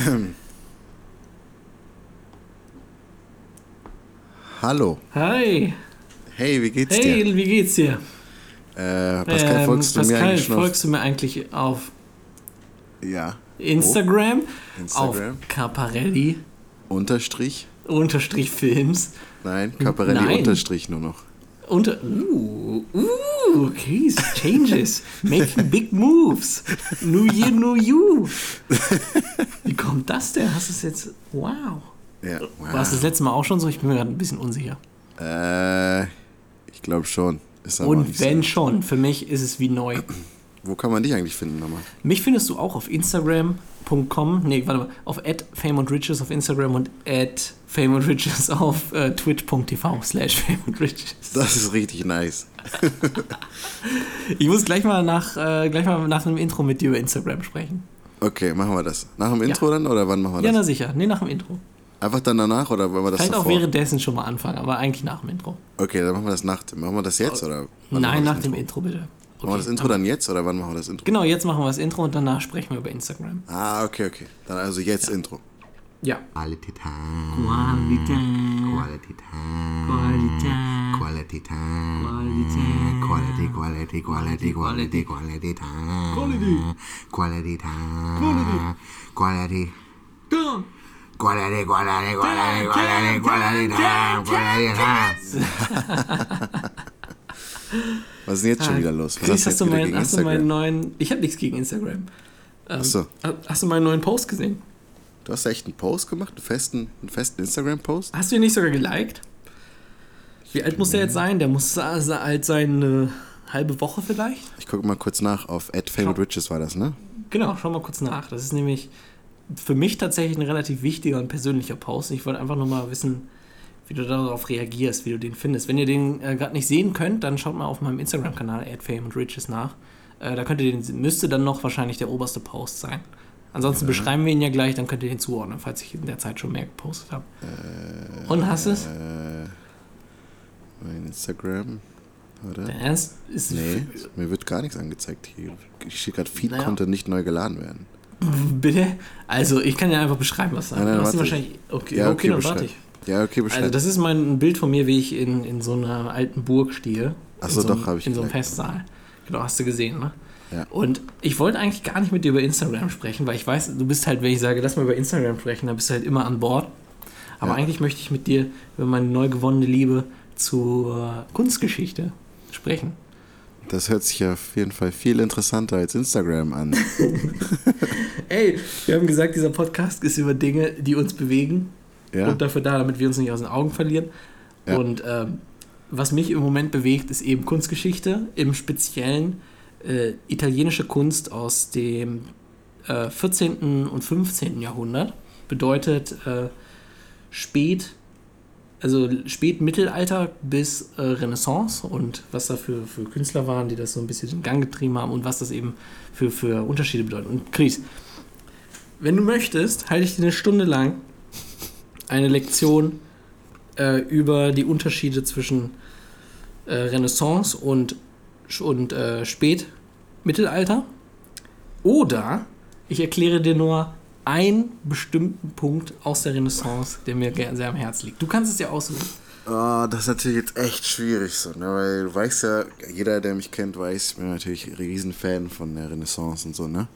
Hallo. Hi. Hey, wie geht's Hey, dir? wie geht's dir? Äh, Pascal, Ähm, folgst du mir Pascal, eigentlich schon auf... folgst du mir eigentlich auf Ja. Instagram? Instagram. Auf Caparelli Unterstrich? unterstrich Films. Nein, Caparelli Nein. Unterstrich nur noch. Unter. Uh, uh, okay, changes. Making big moves. New year, new you. Wie kommt das denn? Hast du es jetzt. Wow. Ja. War es das letzte Mal auch schon so? Ich bin mir gerade ein bisschen unsicher. Äh, ich glaube schon. Und wenn so. schon, für mich ist es wie neu. Wo kann man dich eigentlich finden nochmal? Mich findest du auch auf Instagram.com, nee, warte mal, auf @fameandriches auf Instagram und @fameandriches auf äh, twitch.tv slash fameandriches. Das ist richtig nice. Ich muss gleich mal nach, äh, gleich mal nach einem Intro mit dir über Instagram sprechen. Okay, machen wir das. Nach dem Intro dann oder wann machen wir Ja, das? na sicher. Nee, nach dem Intro. Einfach dann danach oder wollen wir das Vielleicht auch davor? währenddessen schon mal anfangen, aber eigentlich nach dem Intro. Okay, dann machen wir das nach dem. Machen wir das jetzt oder? Nein, nach dem Intro? Intro, bitte. Machen wir das Intro dann jetzt oder wann machen wir das Intro? Genau, jetzt machen wir das Intro und danach sprechen wir über Instagram. Ah, okay, okay. Dann also jetzt Intro. Ja. Quality Time. Qualität. Quality Time. Qualität. Quality Time. Quality, quality, quality, quality, quality time. Quality. Quality time. Quality. Quality, quality, quality, quality, quality time. Quality time. Was ist denn jetzt schon wieder los? Was Chris, hast, du, wieder mein, hast du meinen neuen. Ich habe nichts gegen Instagram. Ähm, Achso. Hast du meinen neuen Post gesehen? Du hast echt einen Post gemacht? Einen festen, einen festen Instagram-Post? Hast du ihn nicht sogar geliked? Wie alt muss der jetzt sein? Der muss alt sein, eine halbe Woche vielleicht? Ich gucke mal kurz nach. Auf @favorite war das, ne? Genau, schau mal kurz nach. Das ist nämlich für mich tatsächlich ein relativ wichtiger und persönlicher Post. Ich wollte einfach nur mal wissen, wie du darauf reagierst, wie du den findest. Wenn ihr den äh, gerade nicht sehen könnt, dann schaut mal auf meinem Instagram-Kanal @fameandriches nach. Äh, da könnt ihr den, müsste dann noch wahrscheinlich der oberste Post sein. Ansonsten beschreiben wir ihn ja gleich, dann könnt ihr den zuordnen, falls ich in der Zeit schon mehr gepostet habe. Und hast du es? Äh, mein Instagram. Oder? Der Ernst ist Nee, mir wird gar nichts angezeigt hier. Ich stehe gerade, Feed Naja. konnte nicht neu geladen werden. Bitte? Also, ich kann ja einfach beschreiben, was da wahrscheinlich. Okay, Ja, okay, okay, dann warte ich. Ja, okay, Bescheid. Also, das ist mein ein Bild von mir, wie ich in, in so einer alten Burg stehe. Ach In so, doch, hab ich In so einem. Festsaal. Genau, hast du gesehen, ne? Ja. Und ich wollte eigentlich gar nicht mit dir über Instagram sprechen, weil ich weiß, du bist halt, wenn ich sage, lass mal über Instagram sprechen, dann bist du halt immer an Bord. Aber Ja. eigentlich möchte ich mit dir über meine neu gewonnene Liebe zur Kunstgeschichte sprechen. das hört sich ja auf jeden Fall viel interessanter als Instagram an. Ey, wir haben gesagt, dieser Podcast ist über Dinge, die uns bewegen. Ja? und dafür da, damit wir uns nicht aus den Augen verlieren. Ja. Und ähm, was mich im Moment bewegt, ist eben Kunstgeschichte, im Speziellen äh, italienische Kunst aus dem äh, 14. und 15. Jahrhundert. Bedeutet äh, spät, also Spätmittelalter bis äh, Renaissance und was da für, für Künstler waren, die das so ein bisschen in Gang getrieben haben und was das eben für, für Unterschiede bedeutet. Und Chris, wenn du möchtest, halte ich dir eine Stunde lang eine Lektion äh, über die Unterschiede zwischen äh, Renaissance und, und äh, Spätmittelalter. Oder ich erkläre dir nur einen bestimmten Punkt aus der Renaissance, der mir sehr am Herzen liegt. Du kannst es dir aussuchen. Oh, das ist natürlich jetzt echt schwierig so, ne? Weil du weißt ja, jeder, der mich kennt, weiß, ich bin natürlich ein Riesenfan von der Renaissance und so, ne?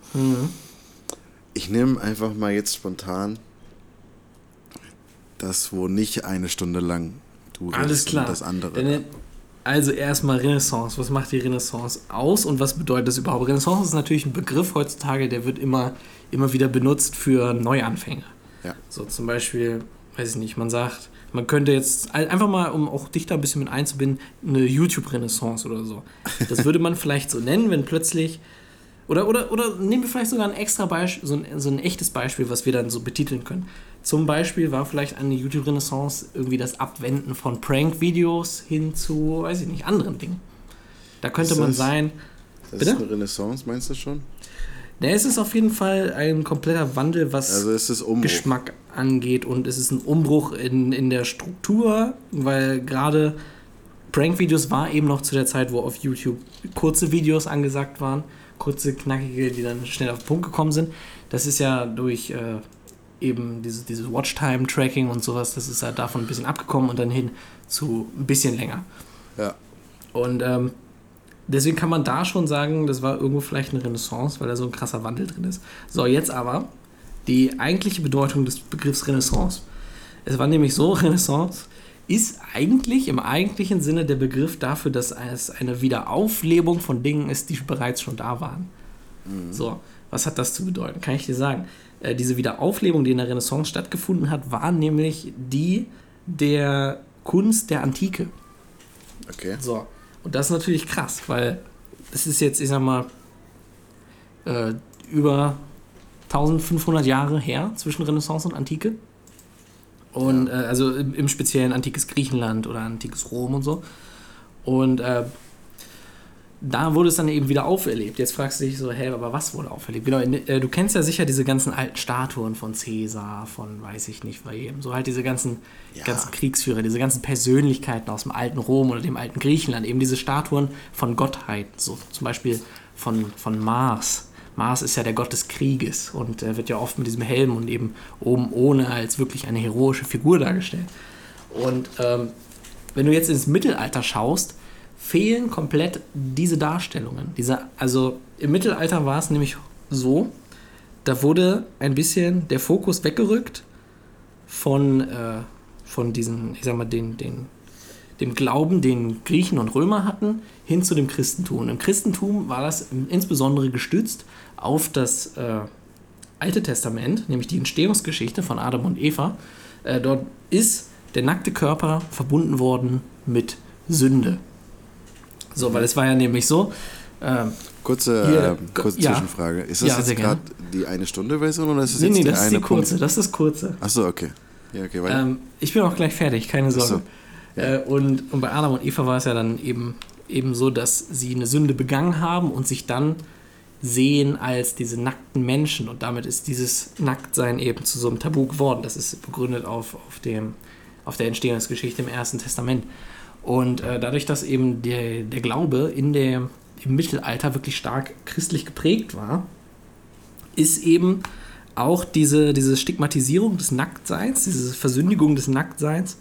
Ich nehme einfach mal jetzt spontan das, wo nicht eine Stunde lang du Alles klar. und das andere. Denn, also erstmal Renaissance. Was macht die Renaissance aus und was bedeutet das überhaupt? Renaissance ist natürlich ein Begriff heutzutage, der wird immer, immer wieder benutzt für Neuanfänge. Ja. So zum Beispiel, weiß ich nicht, man sagt, man könnte jetzt ein- einfach mal, um auch dich da ein bisschen mit einzubinden, eine YouTube-Renaissance oder so. Das würde man vielleicht so nennen, wenn plötzlich. Oder, oder, oder nehmen wir vielleicht sogar ein extra Beispiel, so ein, so ein echtes Beispiel, was wir dann so betiteln können. Zum Beispiel war vielleicht eine YouTube-Renaissance irgendwie das Abwenden von Prank-Videos hin zu, weiß ich nicht, anderen Dingen. Da könnte Ist man das- sein, das bitte? ist eine Renaissance, meinst du schon? ne, es ist auf jeden Fall ein kompletter Wandel, was Also. Geschmack angeht und es ist ein Umbruch in, in der Struktur, weil gerade Prank-Videos war eben noch zu der Zeit, wo auf YouTube kurze Videos angesagt waren, kurze, knackige, die dann schnell auf den Punkt gekommen sind. Das ist ja durch äh, eben dieses, dieses Watchtime-Tracking und sowas, das ist halt davon ein bisschen abgekommen und dann hin zu ein bisschen länger. Ja. Und ähm, deswegen kann man da schon sagen, das war irgendwo vielleicht eine Renaissance, weil da so ein krasser Wandel drin ist. So, jetzt aber die eigentliche Bedeutung des Begriffs Renaissance. Es war nämlich so, Renaissance ist eigentlich im eigentlichen Sinne der Begriff dafür, dass es eine Wiederauflebung von Dingen ist, die bereits schon da waren. Mhm. So, was hat das zu bedeuten? Kann ich dir sagen. Äh, diese Wiederauflebung, die in der Renaissance stattgefunden hat, war nämlich die der Kunst der Antike. Okay. So, und das ist natürlich krass, weil es ist jetzt, ich sag mal, äh, über 1500 Jahre her zwischen Renaissance und Antike. Und ja. äh, also im, im, speziellen antikes Griechenland oder antikes Rom und so. Und äh, da wurde es dann eben wieder auferlebt. Jetzt fragst du dich so, hey, aber was wurde auferlebt? Genau, äh, du kennst ja sicher diese ganzen alten Statuen von Cäsar, von weiß ich nicht wem. So halt diese ganzen, ja. ganzen Kriegsführer, diese ganzen Persönlichkeiten aus dem alten Rom oder dem alten Griechenland. Eben diese Statuen von Gottheiten, so zum Beispiel von, von Mars. Mars ist ja der Gott des Krieges und er wird ja oft mit diesem Helm und eben oben ohne als wirklich eine heroische Figur dargestellt. Und ähm, wenn du jetzt ins Mittelalter schaust, fehlen komplett diese Darstellungen. Diese, also im Mittelalter war es nämlich so, da wurde ein bisschen der Fokus weggerückt von, äh, von diesen, ich sag mal, den, den, dem Glauben, den Griechen und Römer hatten, hin zu dem Christentum. Und Im Christentum war das insbesondere gestützt auf das äh, Alte Testament, nämlich die Entstehungsgeschichte von Adam und Eva. Äh, dort ist der nackte Körper verbunden worden mit Sünde. So, weil es war ja nämlich so. Äh, kurze hier, äh, kurze ja, Zwischenfrage. Ist das ja, jetzt gerade die eine Stunde Version oder ist das nee, jetzt nee, die das ist die kurze, Punkt? das ist kurze. Achso, okay. Ja, okay ähm, ich bin auch gleich fertig, keine Sorge. So. Äh, und, und bei Adam und Eva war es ja dann eben, eben so, dass sie eine Sünde begangen haben und sich dann sehen als diese nackten Menschen und damit ist dieses Nacktsein eben zu so einem Tabu geworden. Das ist begründet auf, auf, dem, auf der Entstehungsgeschichte im Ersten Testament. Und äh, dadurch, dass eben der, der Glaube in der, im Mittelalter wirklich stark christlich geprägt war, ist eben auch diese, diese Stigmatisierung des Nacktseins, diese Versündigung des Nacktseins,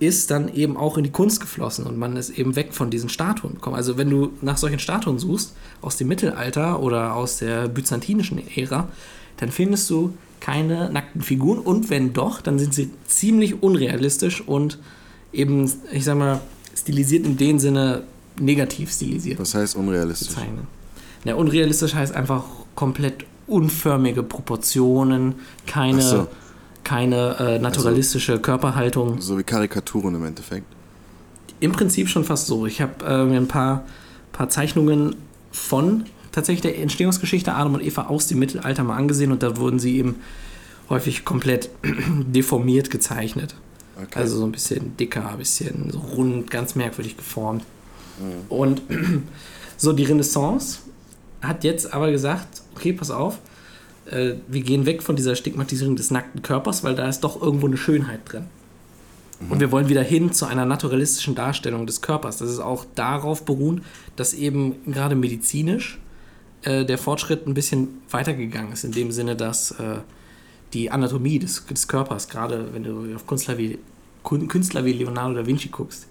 ist dann eben auch in die Kunst geflossen und man ist eben weg von diesen Statuen gekommen. Also wenn du nach solchen Statuen suchst, aus dem Mittelalter oder aus der byzantinischen Ära, dann findest du keine nackten Figuren und wenn doch, dann sind sie ziemlich unrealistisch und eben, ich sag mal, stilisiert in dem Sinne negativ stilisiert. Was heißt unrealistisch? Ja, unrealistisch heißt einfach komplett unförmige Proportionen, keine, so. keine äh, naturalistische also, Körperhaltung. So wie Karikaturen im Endeffekt. Im Prinzip schon fast so. Ich habe äh, mir ein paar, paar Zeichnungen von tatsächlich der Entstehungsgeschichte Adam und Eva aus dem Mittelalter mal angesehen und da wurden sie eben häufig komplett deformiert gezeichnet. Okay. Also so ein bisschen dicker, ein bisschen so rund, ganz merkwürdig geformt. Mhm. Und so die Renaissance hat jetzt aber gesagt, okay, pass auf, äh, wir gehen weg von dieser Stigmatisierung des nackten Körpers, weil da ist doch irgendwo eine Schönheit drin. Mhm. Und wir wollen wieder hin zu einer naturalistischen Darstellung des Körpers. Das ist auch darauf beruhen, dass eben gerade medizinisch äh, der Fortschritt ein bisschen weitergegangen ist, in dem Sinne, dass äh, die Anatomie des, des Körpers, gerade wenn du auf Künstler wie, Künstler wie Leonardo da Vinci guckst.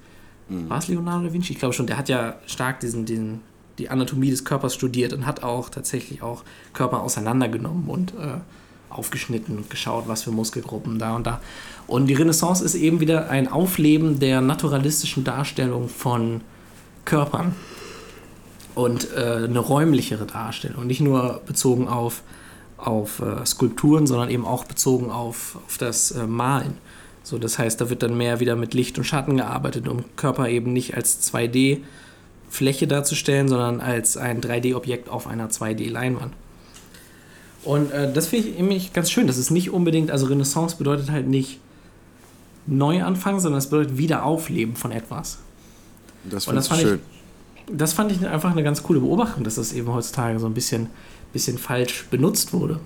Mhm. War es Leonardo da Vinci? Ich glaube schon, der hat ja stark diesen, diesen, die Anatomie des Körpers studiert und hat auch tatsächlich auch Körper auseinandergenommen und äh, aufgeschnitten und geschaut, was für Muskelgruppen da und da. Und die Renaissance ist eben wieder ein Aufleben der naturalistischen Darstellung von Körpern und äh, eine räumlichere Darstellung, nicht nur bezogen auf auf äh, Skulpturen, sondern eben auch bezogen auf, auf das äh, Malen. So, das heißt, da wird dann mehr wieder mit Licht und Schatten gearbeitet, um Körper eben nicht als 2D-Fläche darzustellen, sondern als ein 3D-Objekt auf einer 2D-Leinwand. Und äh, das finde ich nämlich ganz schön. Das ist nicht unbedingt, also Renaissance bedeutet halt nicht Neuanfang, sondern es bedeutet Wiederaufleben von etwas. Das, das fand schön. Ich, das fand ich einfach eine ganz coole Beobachtung, dass das eben heutzutage so ein bisschen bisschen falsch benutzt wurde.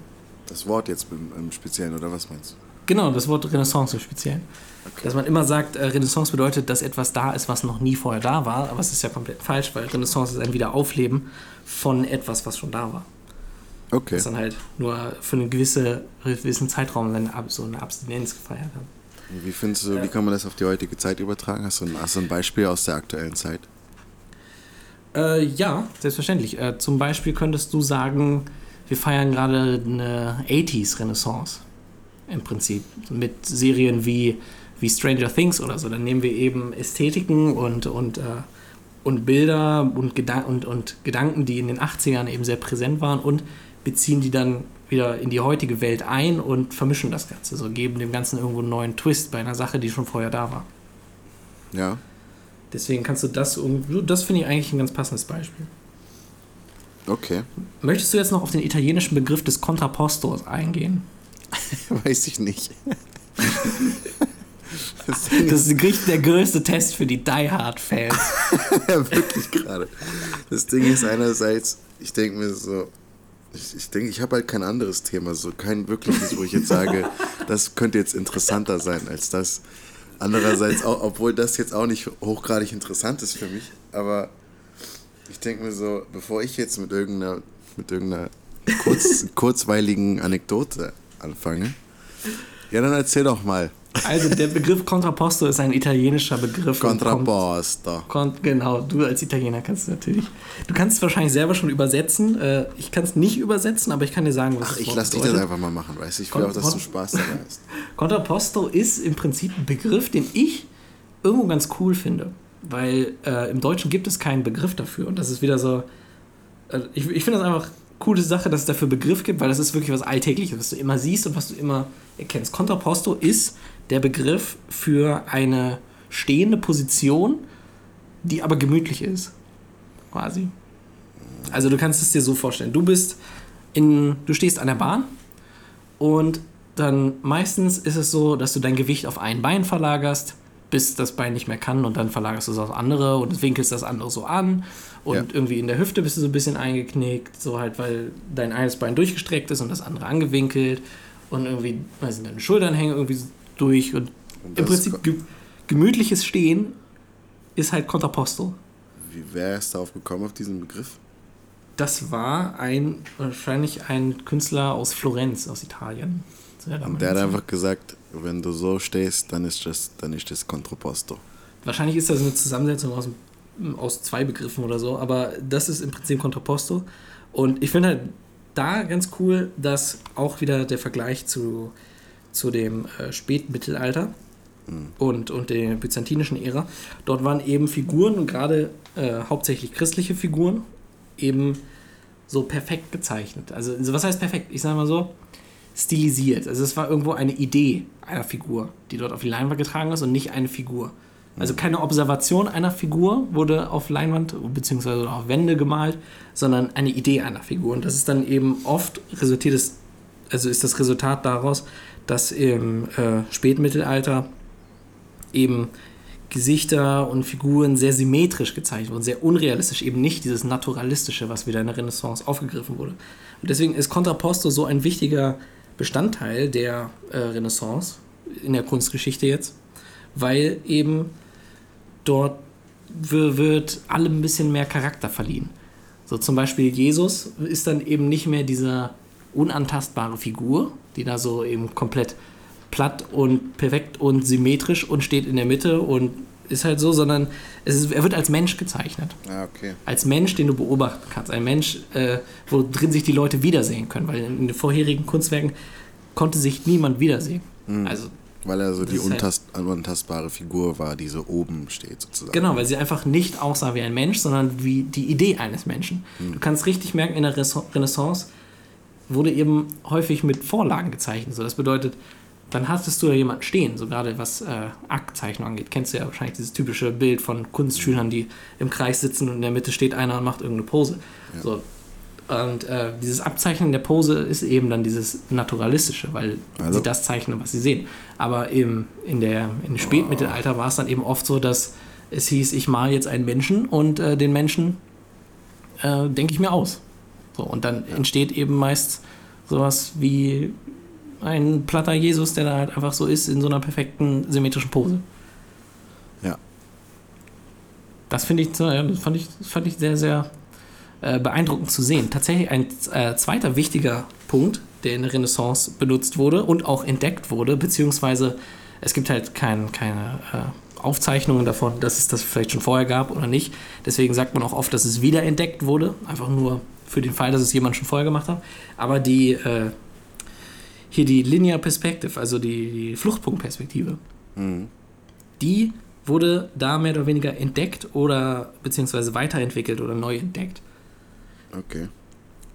Das Wort jetzt im, im Speziellen, oder was meinst du? Genau, das Wort Renaissance im Speziellen. Okay. Dass man immer sagt, äh, Renaissance bedeutet, dass etwas da ist, was noch nie vorher da war, aber es ist ja komplett falsch, weil Renaissance ist ein Wiederaufleben von etwas, was schon da war. Okay. Das dann halt nur für einen gewisse, gewissen Zeitraum dann so eine Abstinenz gefeiert haben. Wie findest du, wie kann man das auf die heutige Zeit übertragen? Hast du ein, hast du ein Beispiel aus der aktuellen Zeit? Äh, ja, selbstverständlich. Äh, zum Beispiel könntest du sagen, wir feiern gerade eine 80s-Renaissance. Im Prinzip. Mit Serien wie, wie Stranger Things oder so. Dann nehmen wir eben Ästhetiken und, und, äh, und Bilder und, Gedan und, und Gedanken, die in den 80ern eben sehr präsent waren und beziehen die dann wieder in die heutige Welt ein und vermischen das Ganze. So geben dem Ganzen irgendwo einen neuen Twist bei einer Sache, die schon vorher da war. Ja. Deswegen kannst du das, das finde ich eigentlich ein ganz passendes Beispiel. Okay. Möchtest du jetzt noch auf den italienischen Begriff des Contrappostos eingehen? Weiß ich nicht. das, das ist der größte Test für die Die Hard-Fans. ja, wirklich gerade. Das Ding ist einerseits, ich denke mir so, ich, ich denke, ich habe halt kein anderes Thema, so kein wirkliches, wo ich jetzt sage, das könnte jetzt interessanter sein als das. Andererseits, auch, obwohl das jetzt auch nicht hochgradig interessant ist für mich, aber ich denke mir so, bevor ich jetzt mit irgendeiner, mit irgendeiner kurz, kurzweiligen Anekdote anfange, ja, dann erzähl doch mal. Also der Begriff Contrapposto ist ein italienischer Begriff. Contrapposto. Kommt, genau, du als Italiener kannst du natürlich. Du kannst es wahrscheinlich selber schon übersetzen. Äh, ich kann es nicht übersetzen, aber ich kann dir sagen, was Ach, ich lass dich das einfach mal machen, weißt du? Ich will auch, dass du Spaß dabei hast. Contrapposto ist im Prinzip ein Begriff, den ich irgendwo ganz cool finde. Weil äh, im Deutschen gibt es keinen Begriff dafür. Und das ist wieder so. Äh, ich ich finde das einfach coole Sache, dass es dafür Begriff gibt, weil das ist wirklich was Alltägliches, was du immer siehst und was du immer erkennst. Contrapposto ist der Begriff für eine stehende Position, die aber gemütlich ist. Quasi. Also du kannst es dir so vorstellen. Du bist in, du stehst an der Bahn und dann meistens ist es so, dass du dein Gewicht auf ein Bein verlagerst, bis das Bein nicht mehr kann und dann verlagerst du es aufs andere und winkelst das andere so an und ja. irgendwie in der Hüfte bist du so ein bisschen eingeknickt, so halt, weil dein eines Bein durchgestreckt ist und das andere angewinkelt und irgendwie, weiß nicht, deine Schultern hängen irgendwie durch und, und im Prinzip ge gemütliches Stehen ist halt Contrapposto. Wie wer ist darauf gekommen, auf diesen Begriff? Das war ein, wahrscheinlich ein Künstler aus Florenz, aus Italien. Und der hat einfach gesagt, wenn du so stehst, dann ist das, dann ist das Contrapposto. Wahrscheinlich ist das eine Zusammensetzung aus, aus zwei Begriffen oder so, aber das ist im Prinzip Contrapposto. Und ich finde halt da ganz cool, dass auch wieder der Vergleich zu zu dem äh, Spätmittelalter mhm. und, und der byzantinischen Ära. Dort waren eben Figuren, gerade äh, hauptsächlich christliche Figuren, eben so perfekt gezeichnet. Also, was heißt perfekt? Ich sage mal so, stilisiert. Also es war irgendwo eine Idee einer Figur, die dort auf die Leinwand getragen ist und nicht eine Figur. Also keine Observation einer Figur wurde auf Leinwand bzw. auf Wände gemalt, sondern eine Idee einer Figur. Und das ist dann eben oft resultiert es, also ist das Resultat daraus, dass im äh, Spätmittelalter eben Gesichter und Figuren sehr symmetrisch gezeichnet wurden, sehr unrealistisch, eben nicht dieses Naturalistische, was wieder in der Renaissance aufgegriffen wurde. Und deswegen ist Contrapposto so ein wichtiger Bestandteil der äh, Renaissance in der Kunstgeschichte jetzt, weil eben dort wird allem ein bisschen mehr Charakter verliehen. So zum Beispiel Jesus ist dann eben nicht mehr dieser unantastbare Figur, die da so eben komplett platt und perfekt und symmetrisch und steht in der Mitte und ist halt so, sondern ist, er wird als Mensch gezeichnet. Ah, okay. Als Mensch, den du beobachten kannst. Ein Mensch, äh, wo drin sich die Leute wiedersehen können, weil in, den vorherigen Kunstwerken konnte sich niemand wiedersehen. Mhm. Also, weil er so die halt untast halt, unantastbare Figur war, die so oben steht sozusagen. Genau, weil sie einfach nicht aussah wie ein Mensch, sondern wie die Idee eines Menschen. Mhm. Du kannst richtig merken, in der Renaissance wurde eben häufig mit Vorlagen gezeichnet. So, das bedeutet, dann hattest du ja jemanden stehen, so gerade was äh, Aktzeichnung angeht. Kennst du ja wahrscheinlich dieses typische Bild von Kunstschülern, die im Kreis sitzen und in der Mitte steht einer und macht irgendeine Pose. Ja. So. Und äh, dieses Abzeichnen der Pose ist eben dann dieses Naturalistische, weil also. sie das zeichnen, was sie sehen. Aber im, in der, im Spätmittelalter war es dann eben oft so, dass es hieß, ich male jetzt einen Menschen und äh, den Menschen äh, denke ich mir aus. So, und dann ja. entsteht eben meist sowas wie ein platter Jesus, der da halt einfach so ist, in so einer perfekten symmetrischen Pose. Ja. Das finde ich, das fand ich, fand ich sehr, sehr äh, beeindruckend zu sehen. Tatsächlich ein äh, zweiter wichtiger Punkt, der in der Renaissance benutzt wurde und auch entdeckt wurde, beziehungsweise es gibt halt kein, keine äh, Aufzeichnungen davon, dass es das vielleicht schon vorher gab oder nicht. Deswegen sagt man auch oft, dass es wiederentdeckt wurde, einfach nur für den Fall, dass es jemand schon vorher gemacht hat. Aber die äh, hier die Linear Perspective, also die, die Fluchtpunktperspektive, mhm. die wurde da mehr oder weniger entdeckt oder beziehungsweise weiterentwickelt oder neu entdeckt. Okay.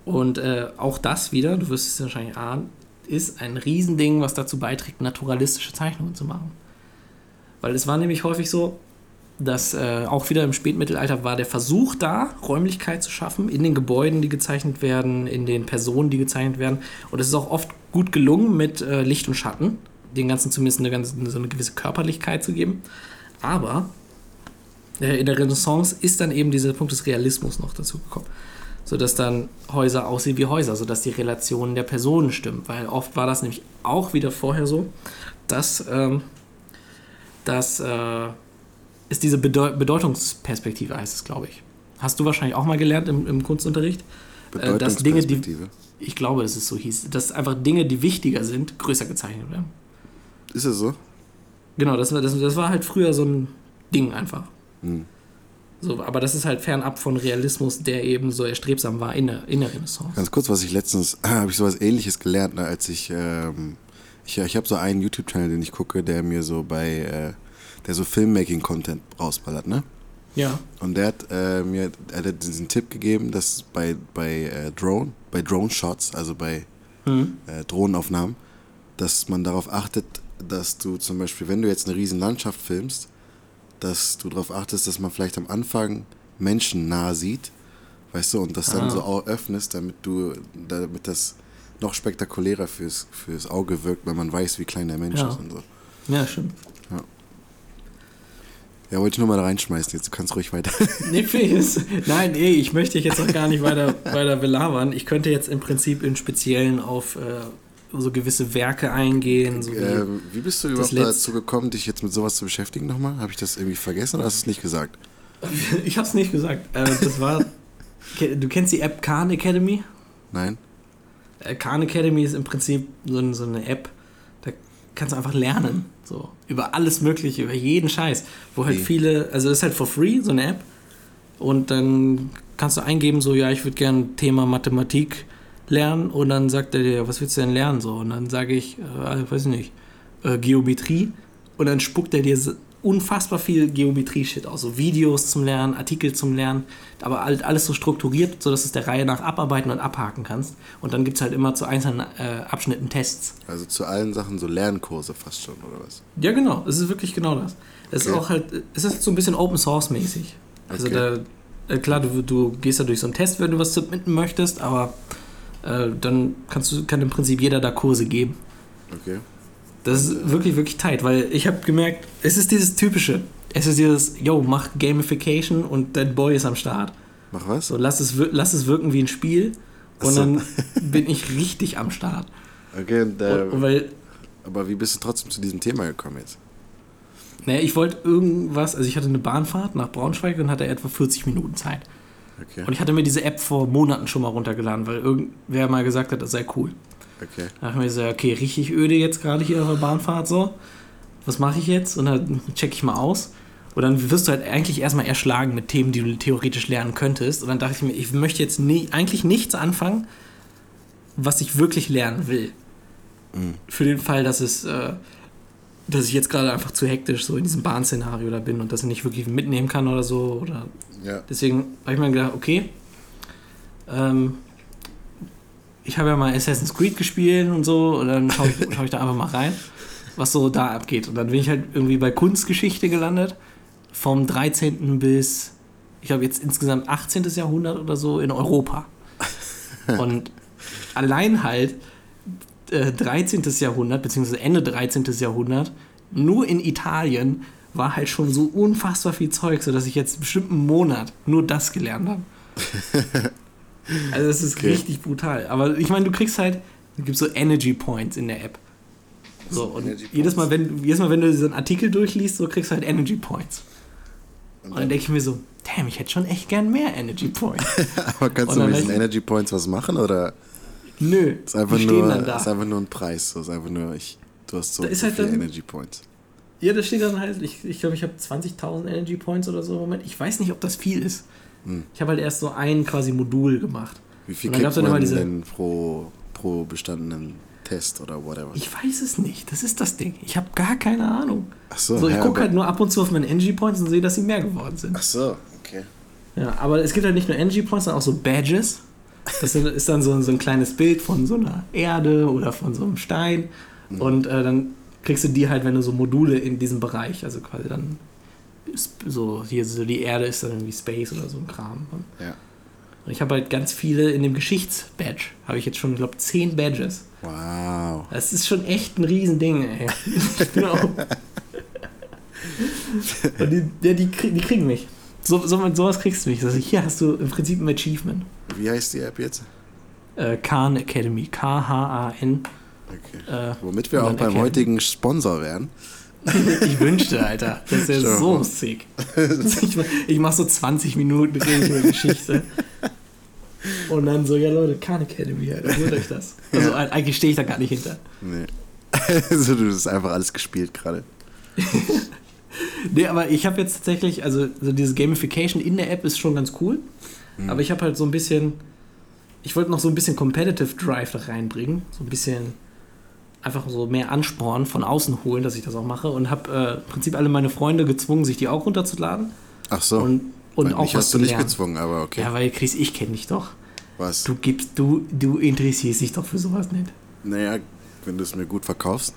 Und äh, auch das wieder, du wirst es wahrscheinlich ahnen, ist ein Riesending, was dazu beiträgt, naturalistische Zeichnungen zu machen. Weil es war nämlich häufig so, dass äh, auch wieder im Spätmittelalter war der Versuch da, Räumlichkeit zu schaffen in den Gebäuden, die gezeichnet werden, in den Personen, die gezeichnet werden. Und es ist auch oft gut gelungen mit äh, Licht und Schatten, den Ganzen zumindest eine, ganz, so eine gewisse Körperlichkeit zu geben. Aber äh, in der Renaissance ist dann eben dieser Punkt des Realismus noch dazu gekommen. Sodass dann Häuser aussehen wie Häuser, sodass die Relationen der Personen stimmen. Weil oft war das nämlich auch wieder vorher so, dass, ähm, dass äh, ist diese Bedeu Bedeutungsperspektive, heißt glaube ich. Hast du wahrscheinlich auch mal gelernt im, im Kunstunterricht, äh, dass Dinge, die. Ich glaube, dass es so hieß, dass einfach Dinge, die wichtiger sind, größer gezeichnet werden. Ist es so? Genau, das war, das, das war halt früher so ein Ding einfach. Hm. So, aber das ist halt fernab von Realismus, der eben so erstrebsam war in der, in der Renaissance. Ganz kurz, was ich letztens, äh, habe ich sowas ähnliches gelernt, ne, als ich, ähm, ich, ich habe so einen YouTube-Channel, den ich gucke, der mir so bei, äh, der so Filmmaking-Content rausballert, ne? Ja. Und der hat äh, mir er hat diesen Tipp gegeben, dass bei, bei äh, Drone, bei Drone-Shots, also bei mhm. äh, Drohnenaufnahmen, dass man darauf achtet, dass du zum Beispiel, wenn du jetzt eine riesen Landschaft filmst, dass du darauf achtest, dass man vielleicht am Anfang Menschen nah sieht, weißt du, und das dann ah. so öffnest, damit du, damit das noch spektakulärer fürs, fürs Auge wirkt, weil man weiß, wie klein der Mensch ja. ist und so. Ja, stimmt. Ja. Wollte ich nur mal da reinschmeißen, jetzt du kannst ruhig weiter. Nee. Nein, ey, ich möchte dich jetzt auch gar nicht weiter, weiter belabern. Ich könnte jetzt im Prinzip im Speziellen auf äh, so gewisse Werke eingehen. So äh, wie bist du überhaupt dazu gekommen, dich jetzt mit sowas zu beschäftigen nochmal? Habe ich das irgendwie vergessen oder hast du es nicht gesagt? Ich habe es nicht gesagt. Äh, das war. du kennst die App Khan Academy? Nein. Äh, Khan Academy ist im Prinzip so, so eine App, da kannst du einfach lernen. So, über alles Mögliche, über jeden Scheiß. Wo halt viele, also das ist halt for free, so eine App. Und dann kannst du eingeben, so, ja, ich würde gerne Thema Mathematik lernen. Und dann sagt er dir, was willst du denn lernen? So, und dann sage ich, äh, weiß ich nicht, äh, Geometrie. Und dann spuckt er dir unfassbar viel Geometrie-Shit aus. So Videos zum Lernen, Artikel zum Lernen, aber alles so strukturiert, sodass du es der Reihe nach abarbeiten und abhaken kannst. Und dann gibt es halt immer zu einzelnen äh, Abschnitten Tests. Also zu allen Sachen so Lernkurse fast schon, oder was? Ja, genau. Es ist wirklich genau das. Es okay. ist auch halt, es ist so ein bisschen Open Source mäßig. Also okay. da, äh, klar, du, du gehst da durch so einen Test, wenn du was submitten möchtest, aber äh, dann kannst du, kann im Prinzip jeder da Kurse geben. Okay. Das ist wirklich, wirklich tight, weil ich habe gemerkt, es ist dieses typische. Es ist dieses, yo, mach Gamification und dein Boy ist am Start. Mach was? So, lass es, lass es wirken wie ein Spiel und so. dann bin ich richtig am Start. Okay, und, äh, und, weil, aber wie bist du trotzdem zu diesem Thema gekommen jetzt? Naja, ich wollte irgendwas, also ich hatte eine Bahnfahrt nach Braunschweig und hatte etwa 40 Minuten Zeit. Okay. Und ich hatte mir diese App vor Monaten schon mal runtergeladen, weil irgendwer mal gesagt hat, das sei cool. Okay. Da dachte ich mir so, okay, richtig öde jetzt gerade hier auf der Bahnfahrt so. Was mache ich jetzt? Und dann check ich mal aus. Und dann wirst du halt eigentlich erstmal erschlagen mit Themen, die du theoretisch lernen könntest. Und dann dachte ich mir, ich möchte jetzt nie, eigentlich nichts anfangen, was ich wirklich lernen will. Mhm. Für den Fall, dass es, äh, dass ich jetzt gerade einfach zu hektisch so in diesem Bahnszenario da bin und das nicht wirklich mitnehmen kann oder so. Oder ja. Deswegen habe ich mir gedacht, okay, ähm, ich habe ja mal Assassin's Creed gespielt und so, und dann schaue ich, schau ich da einfach mal rein, was so da abgeht. Und dann bin ich halt irgendwie bei Kunstgeschichte gelandet, vom 13. bis, ich glaube jetzt insgesamt 18. Jahrhundert oder so in Europa. Und allein halt äh, 13. Jahrhundert, beziehungsweise Ende 13. Jahrhundert, nur in Italien war halt schon so unfassbar viel Zeug, sodass ich jetzt bestimmt einen Monat nur das gelernt habe. Also es ist okay. richtig brutal. Aber ich meine, du kriegst halt, es gibt so Energy Points in der App. So, und jedes Mal, wenn, jedes Mal, wenn du diesen Artikel durchliest, so kriegst du halt Energy Points. Und, und dann denke ich mir so, damn, ich hätte schon echt gern mehr Energy Points. Aber kannst du mit diesen Energy Points was machen oder? Nö, ist einfach nur, ist einfach nur ein Preis. So, ist einfach nur, ich, du hast so, da so halt viele Energy Points. Ja, da steht dann halt, ich glaube, ich, glaub, ich habe 20.000 Energy Points oder so im Moment. Ich weiß nicht, ob das viel ist. Hm. Ich habe halt erst so ein quasi Modul gemacht. Wie viel kriegt man immer diese, denn pro, pro bestandenen Test oder whatever? Ich weiß es nicht. Das ist das Ding. Ich habe gar keine Ahnung. Ach so. so ich ja, gucke halt nur ab und zu auf meine Energy Points und sehe, dass sie mehr geworden sind. Ach so, okay. Ja, aber es gibt halt nicht nur Energy Points, sondern auch so Badges. Das ist dann so, so ein kleines Bild von so einer Erde oder von so einem Stein. Mhm. Und äh, dann kriegst du die halt, wenn du so Module in diesem Bereich, also quasi dann so, hier so die Erde ist dann irgendwie Space oder so ein Kram. Ja. Und ich habe halt ganz viele in dem Geschichtsbadge. Habe ich jetzt schon, glaube ich, zehn Badges. Wow. Das ist schon echt ein Riesending, ey. genau. Und die, ja, die, die kriegen mich. So, so, sowas kriegst du mich. Also hier hast du im Prinzip ein Achievement. Wie heißt die App jetzt? Äh, Khan Academy. K-H-A-N. Okay. Äh, Womit wir auch beim Academy. heutigen Sponsor wären. Ich wünschte, Alter. Das wäre so sick. Ich, ich mache so 20 Minuten rede über Geschichte. Und dann so, ja Leute, Khan Academy, Alter, holt euch das. Also ja. eigentlich stehe ich da gar nicht hinter. Nee. also du hast einfach alles gespielt gerade. nee, aber ich habe jetzt tatsächlich, also so diese Gamification in der App ist schon ganz cool. Mhm. Aber ich habe halt so ein bisschen, ich wollte noch so ein bisschen Competitive Drive da reinbringen. So ein bisschen einfach so mehr Ansporn von außen holen, dass ich das auch mache. Und habe äh, im Prinzip alle meine Freunde gezwungen, sich die auch runterzuladen. Ach so. Und, und auch was hast du nicht gezwungen, aber okay. Ja, weil Chris, ich kenne dich doch. Was? Du gibst, du, du interessierst dich doch für sowas nicht. Naja, wenn du es mir gut verkaufst.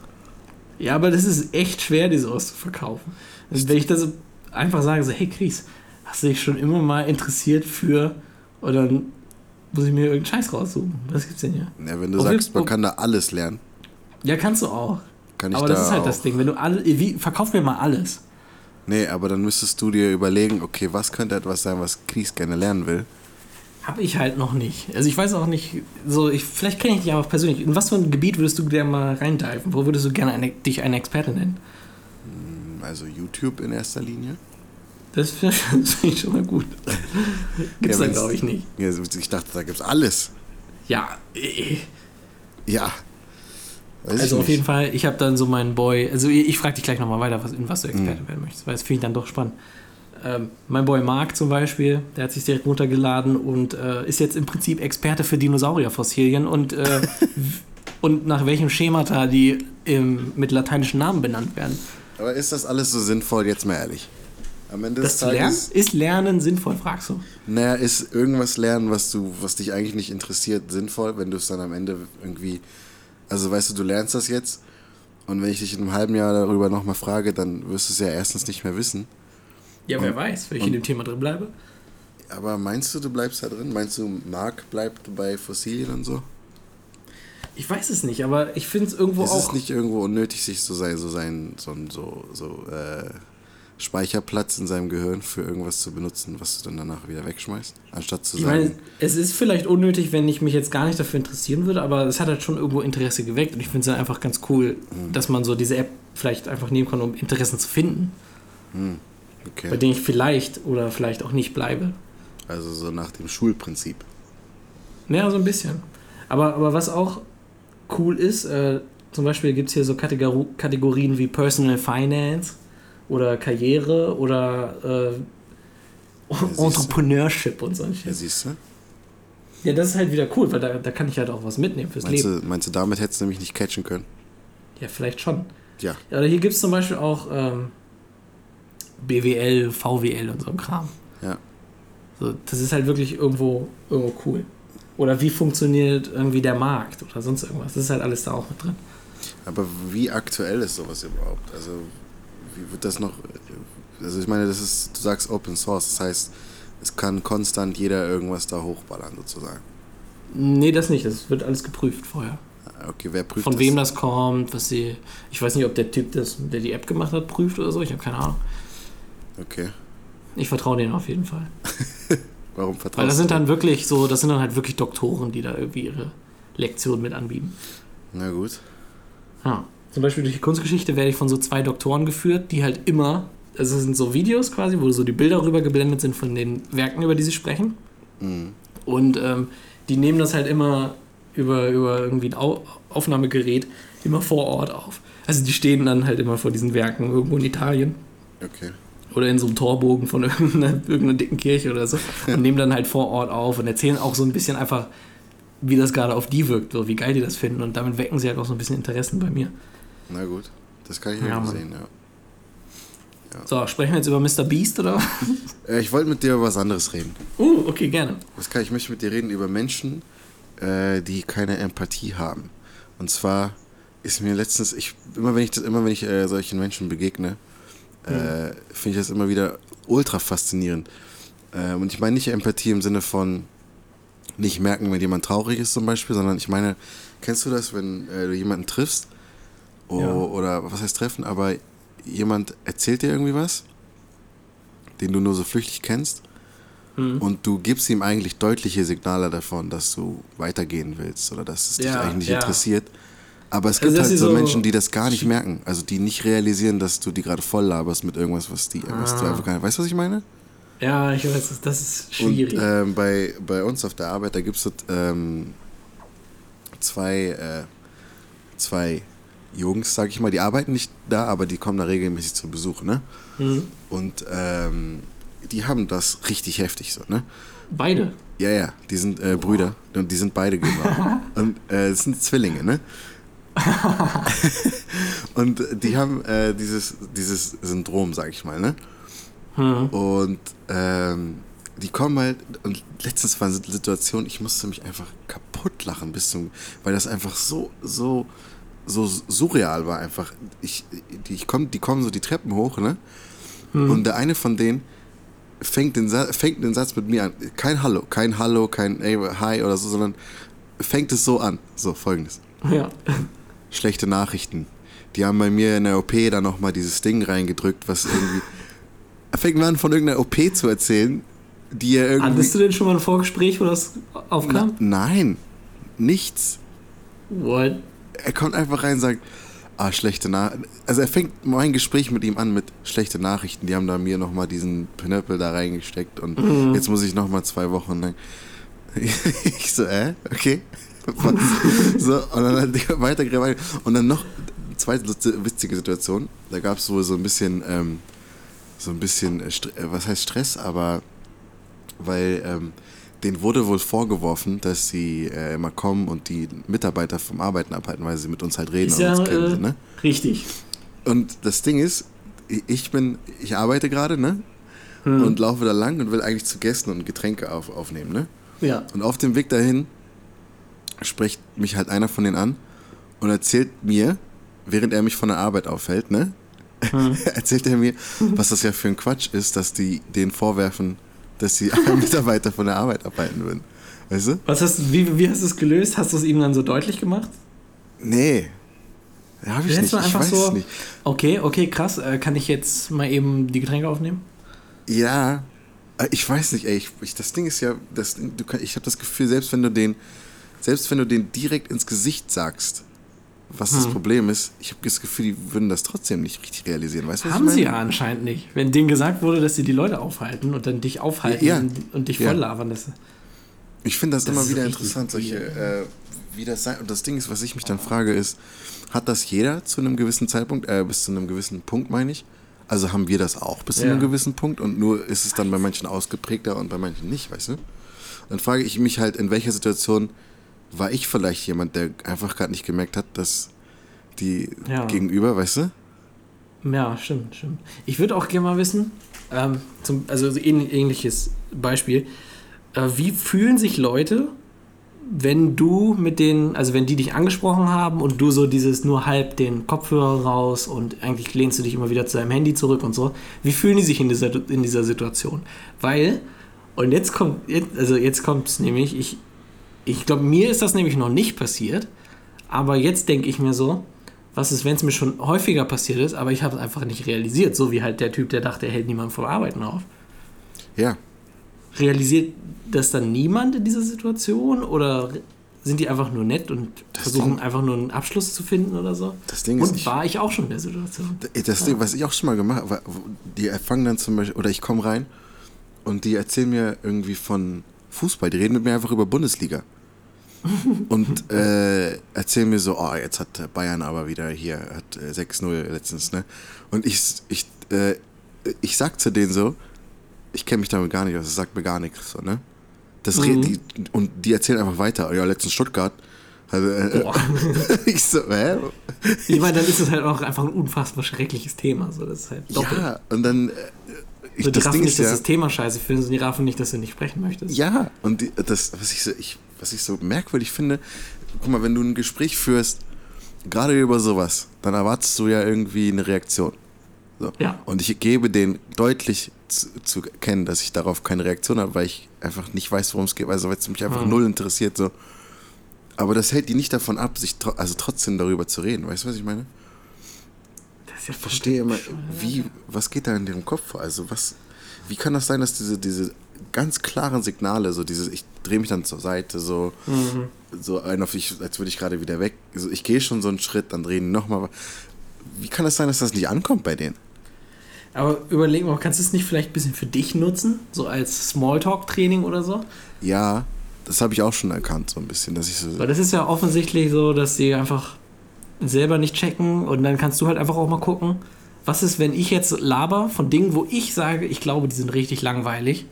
Ja, aber das ist echt schwer, die sowas zu verkaufen. Also, wenn ich das einfach sage, so, hey Chris, hast du dich schon immer mal interessiert für, oder dann muss ich mir irgendeinen Scheiß raussuchen. Was gibt's denn hier? Ja, wenn du ob sagst, man kann da alles lernen. Ja, kannst du auch. Kann ich aber da das ist halt das Ding. Wenn du alle, wie, verkauf mir mal alles. Nee, aber dann müsstest du dir überlegen, okay, was könnte etwas sein, was Chris gerne lernen will. Habe ich halt noch nicht. Also ich weiß auch nicht, so ich, vielleicht kenne ich dich auch persönlich. In was für ein Gebiet würdest du gerne mal reindiven? Wo würdest du gerne eine, dich eine Experte nennen? Hm, also YouTube in erster Linie. Das finde ich schon mal gut. Gibt's ja, da glaube ich nicht. Ja, ich dachte, da gibt's alles. Ja. Äh. Ja. Weiß also auf jeden Fall, ich habe dann so meinen Boy, also ich, ich frage dich gleich nochmal weiter, was, in was du Experte mhm. werden möchtest, weil das finde ich dann doch spannend. Ähm, mein Boy Mark zum Beispiel, der hat sich direkt runtergeladen und äh, ist jetzt im Prinzip Experte für Dinosaurierfossilien und, äh, und nach welchem Schemata die im, mit lateinischen Namen benannt werden. Aber ist das alles so sinnvoll, jetzt mal ehrlich? Am Ende das des Tages, lernen? Ist Lernen sinnvoll, fragst du? Naja, ist irgendwas lernen, was du, was dich eigentlich nicht interessiert, sinnvoll, wenn du es dann am Ende irgendwie also weißt du, du lernst das jetzt und wenn ich dich in einem halben Jahr darüber nochmal frage, dann wirst du es ja erstens nicht mehr wissen. Ja, und, wer weiß, wenn ich in dem Thema drin bleibe. Aber meinst du, du bleibst da drin? Meinst du, Mark bleibt bei Fossilien und so? Ich weiß es nicht, aber ich finde es irgendwo ist auch. Ist es nicht irgendwo unnötig, sich so sein, so sein, so, so, so äh, Speicherplatz in seinem Gehirn für irgendwas zu benutzen, was du dann danach wieder wegschmeißt, anstatt zu ich sagen. Meine, es ist vielleicht unnötig, wenn ich mich jetzt gar nicht dafür interessieren würde, aber es hat halt schon irgendwo Interesse geweckt und ich finde es dann einfach ganz cool, hm. dass man so diese App vielleicht einfach nehmen kann, um Interessen zu finden. Hm. Okay. Bei denen ich vielleicht oder vielleicht auch nicht bleibe. Also so nach dem Schulprinzip. Ja, so ein bisschen. Aber, aber was auch cool ist, äh, zum Beispiel gibt es hier so Kategorien wie Personal Finance oder Karriere oder äh, ja, Entrepreneurship und so ein Ja, siehst du? Ja, das ist halt wieder cool, weil da, da kann ich halt auch was mitnehmen fürs meinst Leben. Du, meinst du, damit hättest du nämlich nicht catchen können? Ja, vielleicht schon. Ja. ja oder hier gibt es zum Beispiel auch ähm, BWL, VWL und so ein Kram. Ja. So, das ist halt wirklich irgendwo, irgendwo cool. Oder wie funktioniert irgendwie der Markt oder sonst irgendwas. Das ist halt alles da auch mit drin. Aber wie aktuell ist sowas überhaupt? Also wird das noch. Also ich meine, das ist, du sagst Open Source, das heißt, es kann konstant jeder irgendwas da hochballern sozusagen. Nee, das nicht, das wird alles geprüft vorher. Ah, okay, wer prüft Von das? wem das kommt, was sie. Ich weiß nicht, ob der Typ, das, der die App gemacht hat, prüft oder so, ich habe keine Ahnung. Okay. Ich vertraue denen auf jeden Fall. Warum vertraust du? Weil das sind dann wirklich so, das sind dann halt wirklich Doktoren, die da irgendwie ihre Lektion mit anbieten. Na gut. Ja. Zum Beispiel durch die Kunstgeschichte werde ich von so zwei Doktoren geführt, die halt immer also es sind so Videos quasi, wo so die Bilder rübergeblendet sind von den Werken, über die sie sprechen. Mhm. Und ähm, die nehmen das halt immer über, über irgendwie ein Au Aufnahmegerät immer vor Ort auf. Also die stehen dann halt immer vor diesen Werken irgendwo in Italien. Okay. Oder in so einem Torbogen von irgendeiner, irgendeiner dicken Kirche oder so. Und nehmen dann halt vor Ort auf und erzählen auch so ein bisschen einfach, wie das gerade auf die wirkt, so wie geil die das finden. Und damit wecken sie halt auch so ein bisschen Interessen bei mir. Na gut, das kann ich ja sehen, ja. Ja. So, sprechen wir jetzt über Mr. Beast oder? Äh, ich wollte mit dir über was anderes reden. Uh, okay, gerne. Was kann ich möchte mit dir reden über Menschen, äh, die keine Empathie haben. Und zwar ist mir letztens, ich immer wenn ich das, immer wenn ich äh, solchen Menschen begegne, äh, mhm. finde ich das immer wieder ultra faszinierend. Äh, und ich meine nicht Empathie im Sinne von nicht merken, wenn jemand traurig ist zum Beispiel, sondern ich meine, kennst du das, wenn äh, du jemanden triffst? Oh, ja. Oder was heißt treffen? Aber jemand erzählt dir irgendwie was, den du nur so flüchtig kennst, mhm. und du gibst ihm eigentlich deutliche Signale davon, dass du weitergehen willst oder dass es dich ja, eigentlich ja. interessiert. Aber es also gibt halt so, so, Menschen, die das gar nicht merken, also die nicht realisieren, dass du die gerade voll laberst mit irgendwas, was die, ah. was du einfach gar nicht. Weißt du, was ich meine? Ja, ich weiß, das ist schwierig. Und, ähm, bei, bei uns auf der Arbeit, da gibt es ähm, zwei, äh, zwei Jungs, sag ich mal, die arbeiten nicht da, aber die kommen da regelmäßig zu Besuch, ne? Mhm. Und ähm, die haben das richtig heftig so, ne? Beide? Ja, ja, die sind äh, Brüder und die sind beide geworden. und äh, es sind Zwillinge, ne? und die haben äh, dieses, dieses Syndrom, sag ich mal, ne? Mhm. Und ähm, die kommen halt, und letztens war eine Situation, ich musste mich einfach kaputt lachen, bis zum, weil das einfach so, so so surreal war einfach. Ich, die, ich komm, die kommen so die Treppen hoch, ne? Hm. Und der eine von denen fängt den, fängt den Satz mit mir an. Kein Hallo, kein Hallo, kein ey, Hi oder so, sondern fängt es so an. So, folgendes. Ja. Schlechte Nachrichten. Die haben bei mir in der OP da nochmal dieses Ding reingedrückt, was irgendwie. Er fängt an, von irgendeiner OP zu erzählen, die er irgendwie. Hattest du denn schon mal ein Vorgespräch, wo das aufkam? Na, nein, nichts. What? Er kommt einfach rein und sagt, ah, schlechte Nachrichten. Also er fängt mein Gespräch mit ihm an mit schlechte Nachrichten. Die haben da mir nochmal diesen Pinöppel da reingesteckt und mhm. jetzt muss ich nochmal zwei Wochen lang. ich so, äh, okay. so, und dann hat weiter Und dann noch zweite witzige Situation. Da gab es wohl so ein bisschen, ähm, so ein bisschen, äh, äh, was heißt Stress, aber weil ähm, denen wurde wohl vorgeworfen, dass sie äh, immer kommen und die Mitarbeiter vom Arbeiten abhalten, weil sie mit uns halt reden ist und ja, uns kennen. Äh, ne? Richtig. Und das Ding ist, ich bin, ich arbeite gerade, ne? Hm. Und laufe da lang und will eigentlich zu Gästen und Getränke auf, aufnehmen, ne? Ja. Und auf dem Weg dahin spricht mich halt einer von denen an und erzählt mir, während er mich von der Arbeit aufhält, ne? Hm. erzählt er mir, was das ja für ein Quatsch ist, dass die denen vorwerfen, dass sie alle Mitarbeiter von der Arbeit abhalten würden. Weißt du? Was hast, wie, wie hast du es gelöst? Hast du es ihm dann so deutlich gemacht? Nee. Hab ich nicht. Ich weiß so, nicht. Okay, okay, krass. Äh, kann ich jetzt mal eben die Getränke aufnehmen? Ja. Äh, ich weiß nicht, ey. Ich, ich, das Ding ist ja, das, du, ich habe das Gefühl, selbst wenn du den, selbst wenn du den direkt ins Gesicht sagst, was hm. das Problem ist, ich habe das Gefühl, die würden das trotzdem nicht richtig realisieren. Weißt du, Haben sie ja anscheinend nicht. Wenn denen gesagt wurde, dass sie die Leute aufhalten und dann dich aufhalten ja, und dich voll labern. Das, ich finde das, das, immer wieder interessant, solche, äh, wie das sein. Und das Ding ist, was ich mich dann frage, ist, hat das jeder zu einem gewissen Zeitpunkt, äh, bis zu einem gewissen Punkt, meine ich? Also haben wir das auch bis ja. zu einem gewissen Punkt und nur ist es dann bei manchen ausgeprägter und bei manchen nicht, weißt du? Dann frage ich mich halt, in welcher Situation war ich vielleicht jemand, der einfach gerade nicht gemerkt hat, dass die ja. gegenüber, weißt du? Ja, stimmt, stimmt. Ich würde auch gerne mal wissen, ähm, zum, also ähnliches Beispiel, äh, wie fühlen sich Leute, wenn du mit denen, also wenn die dich angesprochen haben und du so dieses nur halb den Kopfhörer raus und eigentlich lehnst du dich immer wieder zu deinem Handy zurück und so, wie fühlen die sich in dieser, in dieser Situation? Weil, und jetzt kommt, also jetzt kommt es nämlich, ich, ich glaube, mir ist das nämlich noch nicht passiert. Aber jetzt denke ich mir so, was ist, wenn es mir schon häufiger passiert ist, aber ich habe es einfach nicht realisiert. So wie halt der Typ, der dachte, er hält niemand vom Arbeiten auf. Ja. Realisiert das dann niemand in dieser Situation? Oder sind die einfach nur nett und das versuchen Ding, einfach nur einen Abschluss zu finden oder so? Das Ding und ist. war ich auch schon in der Situation. Das Ding, was ich auch schon mal gemacht habe, die fangen dann zum Beispiel, oder ich komme rein und die erzählen mir irgendwie von Fußball, die reden mit mir einfach über Bundesliga. und äh, erzählen mir so, oh, jetzt hat Bayern aber wieder hier, hat äh, 6-0 letztens, ne? Und ich, ich, äh, ich sag zu denen so, ich kenne mich damit gar nicht aus, das sagt mir gar nichts, so, ne? Das mhm. die, und die erzählen einfach weiter, ja, letztens Stuttgart. Also, äh, Boah. ich so, hä? Ich meine, dann ist es halt auch einfach ein unfassbar schreckliches Thema, so, das ist halt doppelt. Ja, und dann... Äh, ich, so, die raffen nicht, dass ja, das Thema scheiße finden, sondern die raffen nicht, dass du nicht sprechen möchtest. Ja, und die, das, was ich so, ich, was ich so merkwürdig finde, guck mal, wenn du ein Gespräch führst, gerade über sowas, dann erwartest du ja irgendwie eine Reaktion. So. Ja. Und ich gebe den deutlich zu, zu kennen, dass ich darauf keine Reaktion habe, weil ich einfach nicht weiß, worum es geht, also weil es mich einfach mhm. null interessiert. So. Aber das hält die nicht davon ab, sich tro also trotzdem darüber zu reden. Weißt du, was ich meine? Ja ich verstehe immer, wie, was geht da in ihrem Kopf vor? Also was, wie kann das sein, dass diese, diese ganz klaren Signale, so dieses, ich drehe mich dann zur Seite, so, mhm. so ein auf ich, als würde ich gerade wieder weg. Also ich gehe schon so einen Schritt, dann drehen nochmal. Wie kann das sein, dass das nicht ankommt bei denen? Aber überleg mal, kannst du es nicht vielleicht ein bisschen für dich nutzen? So als Smalltalk-Training oder so? Ja, das habe ich auch schon erkannt, so ein bisschen. Dass ich so Weil das ist ja offensichtlich so, dass sie einfach selber nicht checken und dann kannst du halt einfach auch mal gucken, was ist, wenn ich jetzt laber von Dingen, wo ich sage, ich glaube, die sind richtig langweilig.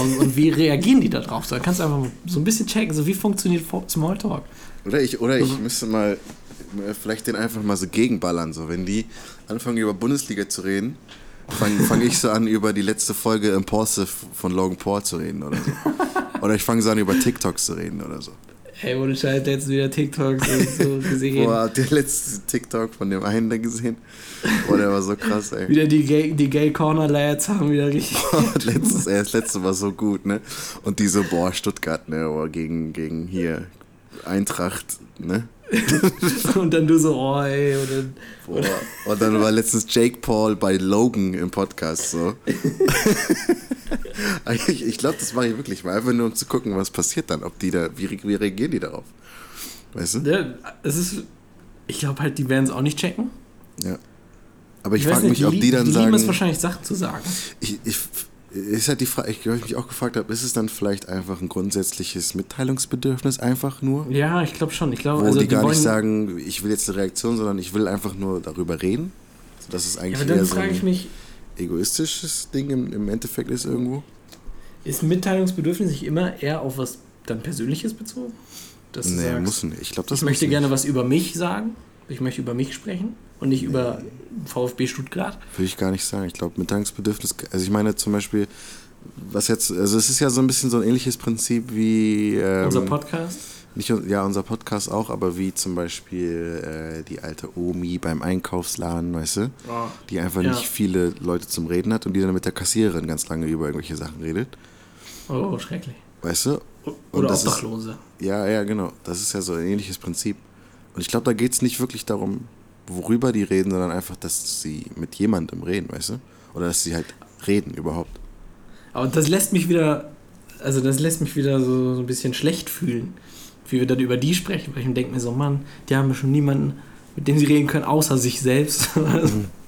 Und, und wie reagieren die da drauf? So, dann kannst du einfach so ein bisschen checken, so wie funktioniert Smalltalk. Oder ich, oder ich also, müsste mal vielleicht den einfach mal so gegenballern. So, wenn die anfangen über Bundesliga zu reden, fange fang ich so an, über die letzte Folge Impulsive von Logan Paul zu reden oder so. Oder ich fange so an, über TikToks zu reden oder so. Ey, ohne Scheiß, jetzt wieder TikToks so gesehen. Boah, habt ihr letzte TikTok von dem einen da gesehen? Boah, der war so krass, ey. Wieder die Gay, die Gay Corner Lads haben wieder richtig. Boah, letztes, ey, das letzte war so gut, ne? Und die so, boah, Stuttgart, ne? Boah, gegen, gegen hier Eintracht, ne? und dann du so, oh ey. Und dann, Boah. und dann war letztens Jake Paul bei Logan im Podcast so. ich ich glaube, das mache ich wirklich mal, einfach nur um zu gucken, was passiert dann, ob die da, wie, wie reagieren die darauf? Weißt du? Ja, es ist, ich glaube halt, die werden es auch nicht checken. Ja. Aber ich, ich frage mich, ob die dann die sagen. Die wahrscheinlich, Sachen zu sagen. Ich, ich ist halt die Frage, ich, ich mich auch gefragt habe, ist es dann vielleicht einfach ein grundsätzliches Mitteilungsbedürfnis einfach nur? Ja, ich glaube schon. Ich glaube, wo also die, die gar nicht sagen, ich will jetzt eine Reaktion, sondern ich will einfach nur darüber reden. Also das ist eigentlich ja, eher so ein mich, egoistisches Ding im, im Endeffekt ist irgendwo. Ist Mitteilungsbedürfnis nicht immer eher auf was dann Persönliches bezogen? Dass nee, sagst, muss nicht. Ich glaube, das Ich möchte gerne was über mich sagen. Ich möchte über mich sprechen und nicht über VfB Stuttgart? Würde ich gar nicht sagen. Ich glaube, Mitteilungsbedürfnis, also ich meine zum Beispiel, was jetzt, also es ist ja so ein bisschen so ein ähnliches Prinzip wie. Ähm, unser Podcast? Nicht, ja, unser Podcast auch, aber wie zum Beispiel äh, die alte Omi beim Einkaufsladen, weißt du? Oh, die einfach ja. nicht viele Leute zum Reden hat und die dann mit der Kassiererin ganz lange über irgendwelche Sachen redet. Oh, schrecklich. Weißt du? Und Oder Obdachlose. Ist, ja, ja, genau. Das ist ja so ein ähnliches Prinzip. Und ich glaube, da geht es nicht wirklich darum, worüber die reden, sondern einfach, dass sie mit jemandem reden, weißt du? Oder dass sie halt reden überhaupt. Aber das lässt mich wieder, also das lässt mich wieder so, so ein bisschen schlecht fühlen, wie wir dann über die sprechen, weil ich denke mir so, Mann, die haben schon niemanden, mit dem sie reden können, außer sich selbst.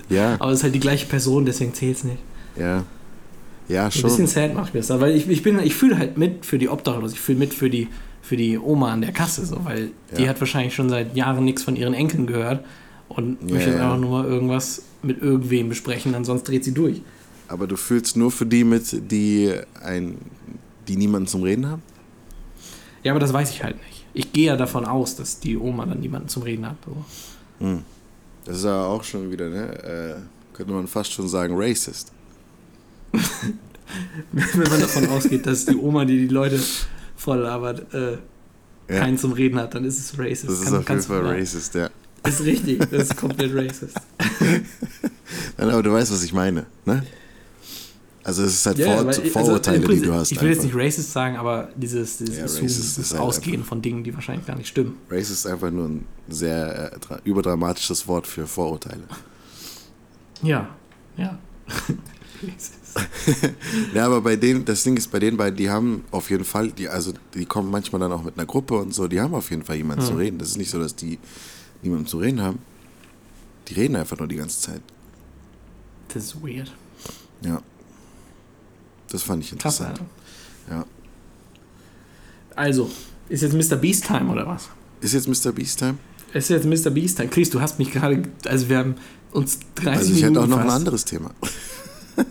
Ja. Aber es ist halt die gleiche Person, deswegen zählt es nicht. Ja. Ja, schon. Ein bisschen sad macht mir das, weil ich, ich bin, ich fühle halt mit für die Obdachlosen, ich fühle mit für die, für die Oma an der Kasse, so, weil ja. die hat wahrscheinlich schon seit Jahren nichts von ihren Enkeln gehört und ja, möchte einfach nur mal irgendwas mit irgendwem besprechen, ansonsten dreht sie durch. Aber du fühlst nur für die mit, die, ein, die niemanden zum Reden haben? Ja, aber das weiß ich halt nicht. Ich gehe ja davon aus, dass die Oma dann niemanden zum Reden hat. So. Hm. Das ist ja auch schon wieder, ne? Äh, könnte man fast schon sagen, racist. Wenn man davon ausgeht, dass die Oma, die die Leute voll labert, äh, ja. keinen zum Reden hat, dann ist es racist. Das ist Kann, auf jeden Fall racist, ja. Das ist richtig, das ist komplett racist. Nein, aber du weißt, was ich meine, ne? Also es ist halt ja, Vor also Vorurteile, also die du hast. Ich will einfach. jetzt nicht racist sagen, aber dieses, dieses ja, Assume, das halt Ausgehen von Dingen, die wahrscheinlich gar nicht stimmen. Racist ist einfach nur ein sehr äh, überdramatisches Wort für Vorurteile. Ja, ja. ja, aber bei denen, das Ding ist, bei denen beiden, die haben auf jeden Fall, die, also die kommen manchmal dann auch mit einer Gruppe und so, die haben auf jeden Fall jemanden hm. zu reden. Das ist nicht so, dass die niemanden zu reden haben. Die reden einfach nur die ganze Zeit. Das ist weird. Ja. Das fand ich interessant. Krass, ja. Also, ist jetzt Mr. Beast Time oder was? Ist jetzt Mr. Beast Time? Ist jetzt Mr. Beast Time. Chris, du hast mich gerade, also wir haben uns 30 Minuten Also ich hätte auch noch fast. ein anderes Thema.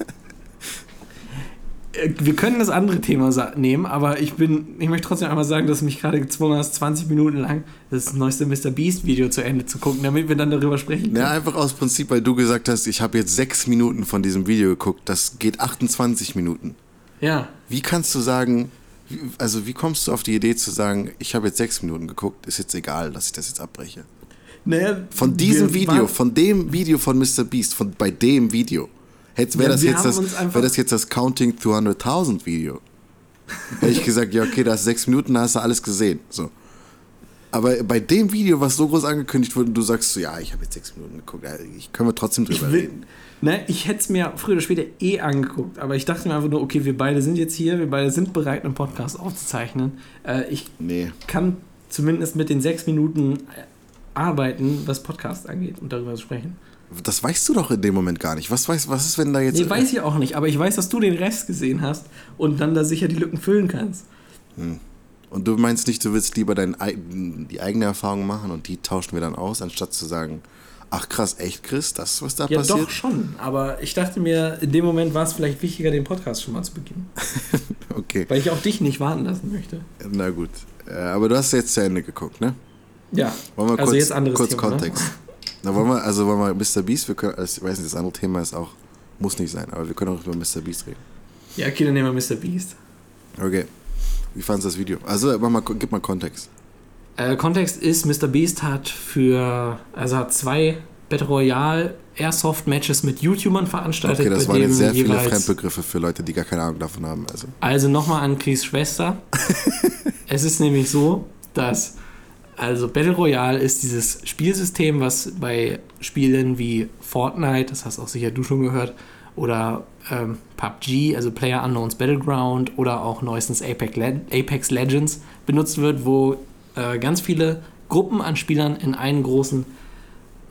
Äh, wir können das andere Thema nehmen, aber ich bin, ich möchte trotzdem einmal sagen, dass du mich gerade gezwungen hast, 20 Minuten lang das neueste Mr. Beast Video zu Ende zu gucken, damit wir dann darüber sprechen können. Ja, einfach aus Prinzip, weil du gesagt hast, ich habe jetzt sechs Minuten von diesem Video geguckt, das geht 28 Minuten. Ja. Wie kannst du sagen, also wie kommst du auf die Idee zu sagen, ich habe jetzt sechs Minuten geguckt, ist jetzt egal, dass ich das jetzt abbreche? Naja, von diesem Video, von dem Video von Mr. Beast, von bei dem Video. Wäre ja, das, jetzt das, wär das jetzt das Counting 200.000 Video? Hätte ich gesagt, ja, okay, da hast sechs Minuten, da hast du alles gesehen. So. Aber bei dem Video, was so groß angekündigt wurde, du sagst so, ja, ich habe jetzt sechs Minuten geguckt, ich können wir trotzdem drüber will, reden. Ne, ich hätte es mir früher oder später eh angeguckt, aber ich dachte mir einfach nur, okay, wir beide sind jetzt hier, wir beide sind bereit, einen Podcast aufzuzeichnen. Äh, ich nee. kann zumindest mit den sechs Minuten arbeiten, was Podcast angeht und darüber sprechen. Das weißt du doch in dem Moment gar nicht. Was, weiß, was ist, wenn da jetzt. Nee, weiß ich auch nicht, aber ich weiß, dass du den Rest gesehen hast und dann da sicher die Lücken füllen kannst. Hm. Und du meinst nicht, du willst lieber dein, die eigene Erfahrung machen und die tauschen wir dann aus, anstatt zu sagen, ach krass, echt Chris, das was da ja, passiert? Ja, doch schon. Aber ich dachte mir, in dem Moment war es vielleicht wichtiger, den Podcast schon mal zu beginnen. okay. Weil ich auch dich nicht warten lassen möchte. Na gut. Äh, aber du hast jetzt zu Ende geguckt, ne? Ja. Wollen wir also kurz, jetzt anderes kurz Thema, Kontext. Ne? Na, wollen wir, also wollen wir Mr. Beast, wir können, also ich weiß nicht, das andere Thema ist auch, muss nicht sein, aber wir können auch über Mr. Beast reden. Ja, okay, dann nehmen wir Mr. Beast. Okay. Wie fandest du das Video? Also, mach mal, gib mal Kontext. Äh, Kontext ist, Mr. Beast hat für, also hat zwei Battle Royale Airsoft Matches mit YouTubern veranstaltet. Okay, das waren jetzt sehr viele Fremdbegriffe für Leute, die gar keine Ahnung davon haben. Also, also nochmal an Chris Schwester. es ist nämlich so, dass also Battle Royale ist dieses Spielsystem, was bei Spielen wie Fortnite, das hast auch sicher du schon gehört, oder ähm, PUBG, also Player Unknowns Battleground oder auch neuestens Apex, Le Apex Legends benutzt wird, wo äh, ganz viele Gruppen an Spielern in einen großen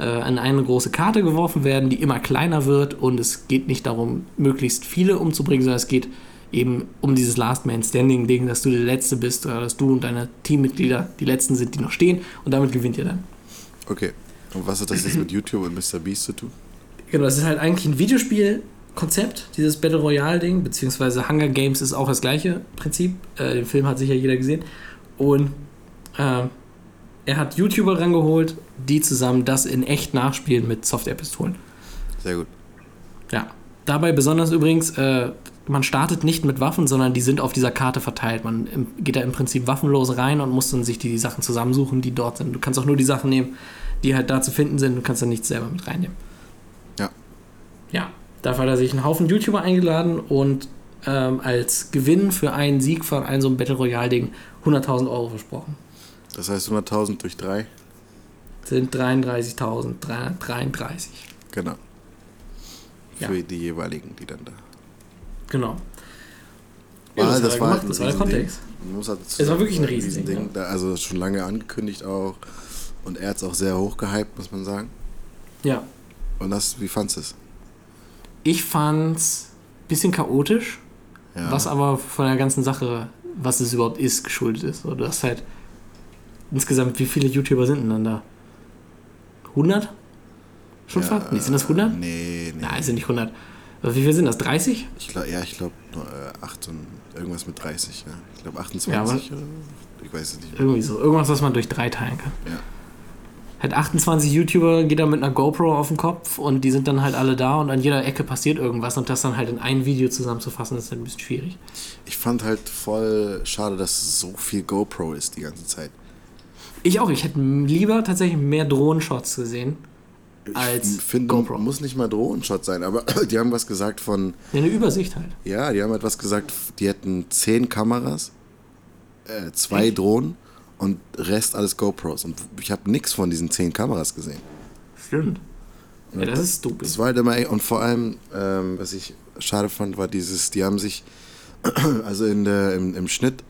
äh, in eine große Karte geworfen werden, die immer kleiner wird und es geht nicht darum, möglichst viele umzubringen, sondern es geht eben um dieses Last Man Standing Ding, dass du der Letzte bist oder dass du und deine Teammitglieder die Letzten sind, die noch stehen und damit gewinnt ihr dann. Okay. Und was hat das jetzt mit YouTube und Mr. Beast zu tun? Genau, das ist halt eigentlich ein Videospielkonzept, dieses Battle Royale Ding, beziehungsweise Hunger Games ist auch das gleiche Prinzip. Äh, den Film hat sicher jeder gesehen. Und äh, er hat YouTuber rangeholt, die zusammen das in echt nachspielen mit Software-Pistolen. Sehr gut. Ja. Dabei besonders übrigens, äh, man startet nicht mit Waffen, sondern die sind auf dieser Karte verteilt. Man geht da im Prinzip waffenlos rein und muss dann sich die Sachen zusammensuchen, die dort sind. Du kannst auch nur die Sachen nehmen, die halt da zu finden sind. Du kannst dann nichts selber mit reinnehmen. Ja. Ja. Dafür hat er sich einen Haufen YouTuber eingeladen und ähm, als Gewinn für einen Sieg von einem so einem Battle Royale-Ding 100.000 Euro versprochen. Das heißt 100.000 durch 3? Sind 33.333. Genau. Für ja. die jeweiligen, die dann da Genau. Ja, das, das, war, das war der Kontext. es war wirklich ein Riesending. Riesending. Ja. Also schon lange angekündigt auch. Und er hat es auch sehr hoch gehypt, muss man sagen. Ja. Und das, wie fandest du es? Ich fand's ein bisschen chaotisch, ja. was aber von der ganzen Sache, was es überhaupt ist, geschuldet ist. Oder das halt insgesamt, wie viele YouTuber sind denn dann da? 100? Schon ja, fast? Nee, sind das 100? Nee, nee. Nein, sind nicht 100. Wie viel sind das? 30? Ich glaub, ja, ich glaube äh, 8 und irgendwas mit 30. Ja. Ich glaube 28 ja, oder Ich weiß es nicht. Irgendwie so. Irgendwas, was man durch 3 teilen kann. Ja. Hat 28 YouTuber, geht da mit einer GoPro auf dem Kopf und die sind dann halt alle da und an jeder Ecke passiert irgendwas und das dann halt in ein Video zusammenzufassen, ist halt ein bisschen schwierig. Ich fand halt voll schade, dass so viel GoPro ist die ganze Zeit. Ich auch. Ich hätte lieber tatsächlich mehr Drohnenshots gesehen als ich finde, GoPro. muss nicht mal Drohnenshot sein, aber die haben was gesagt von. Ja, eine Übersicht halt. Ja, die haben etwas gesagt, die hätten zehn Kameras, äh, zwei Echt? Drohnen und Rest alles GoPros. Und ich habe nichts von diesen zehn Kameras gesehen. Stimmt. Ja, das ist stupid. Das war halt immer, und vor allem, ähm, was ich schade fand, war dieses, die haben sich, also in der, im, im Schnitt,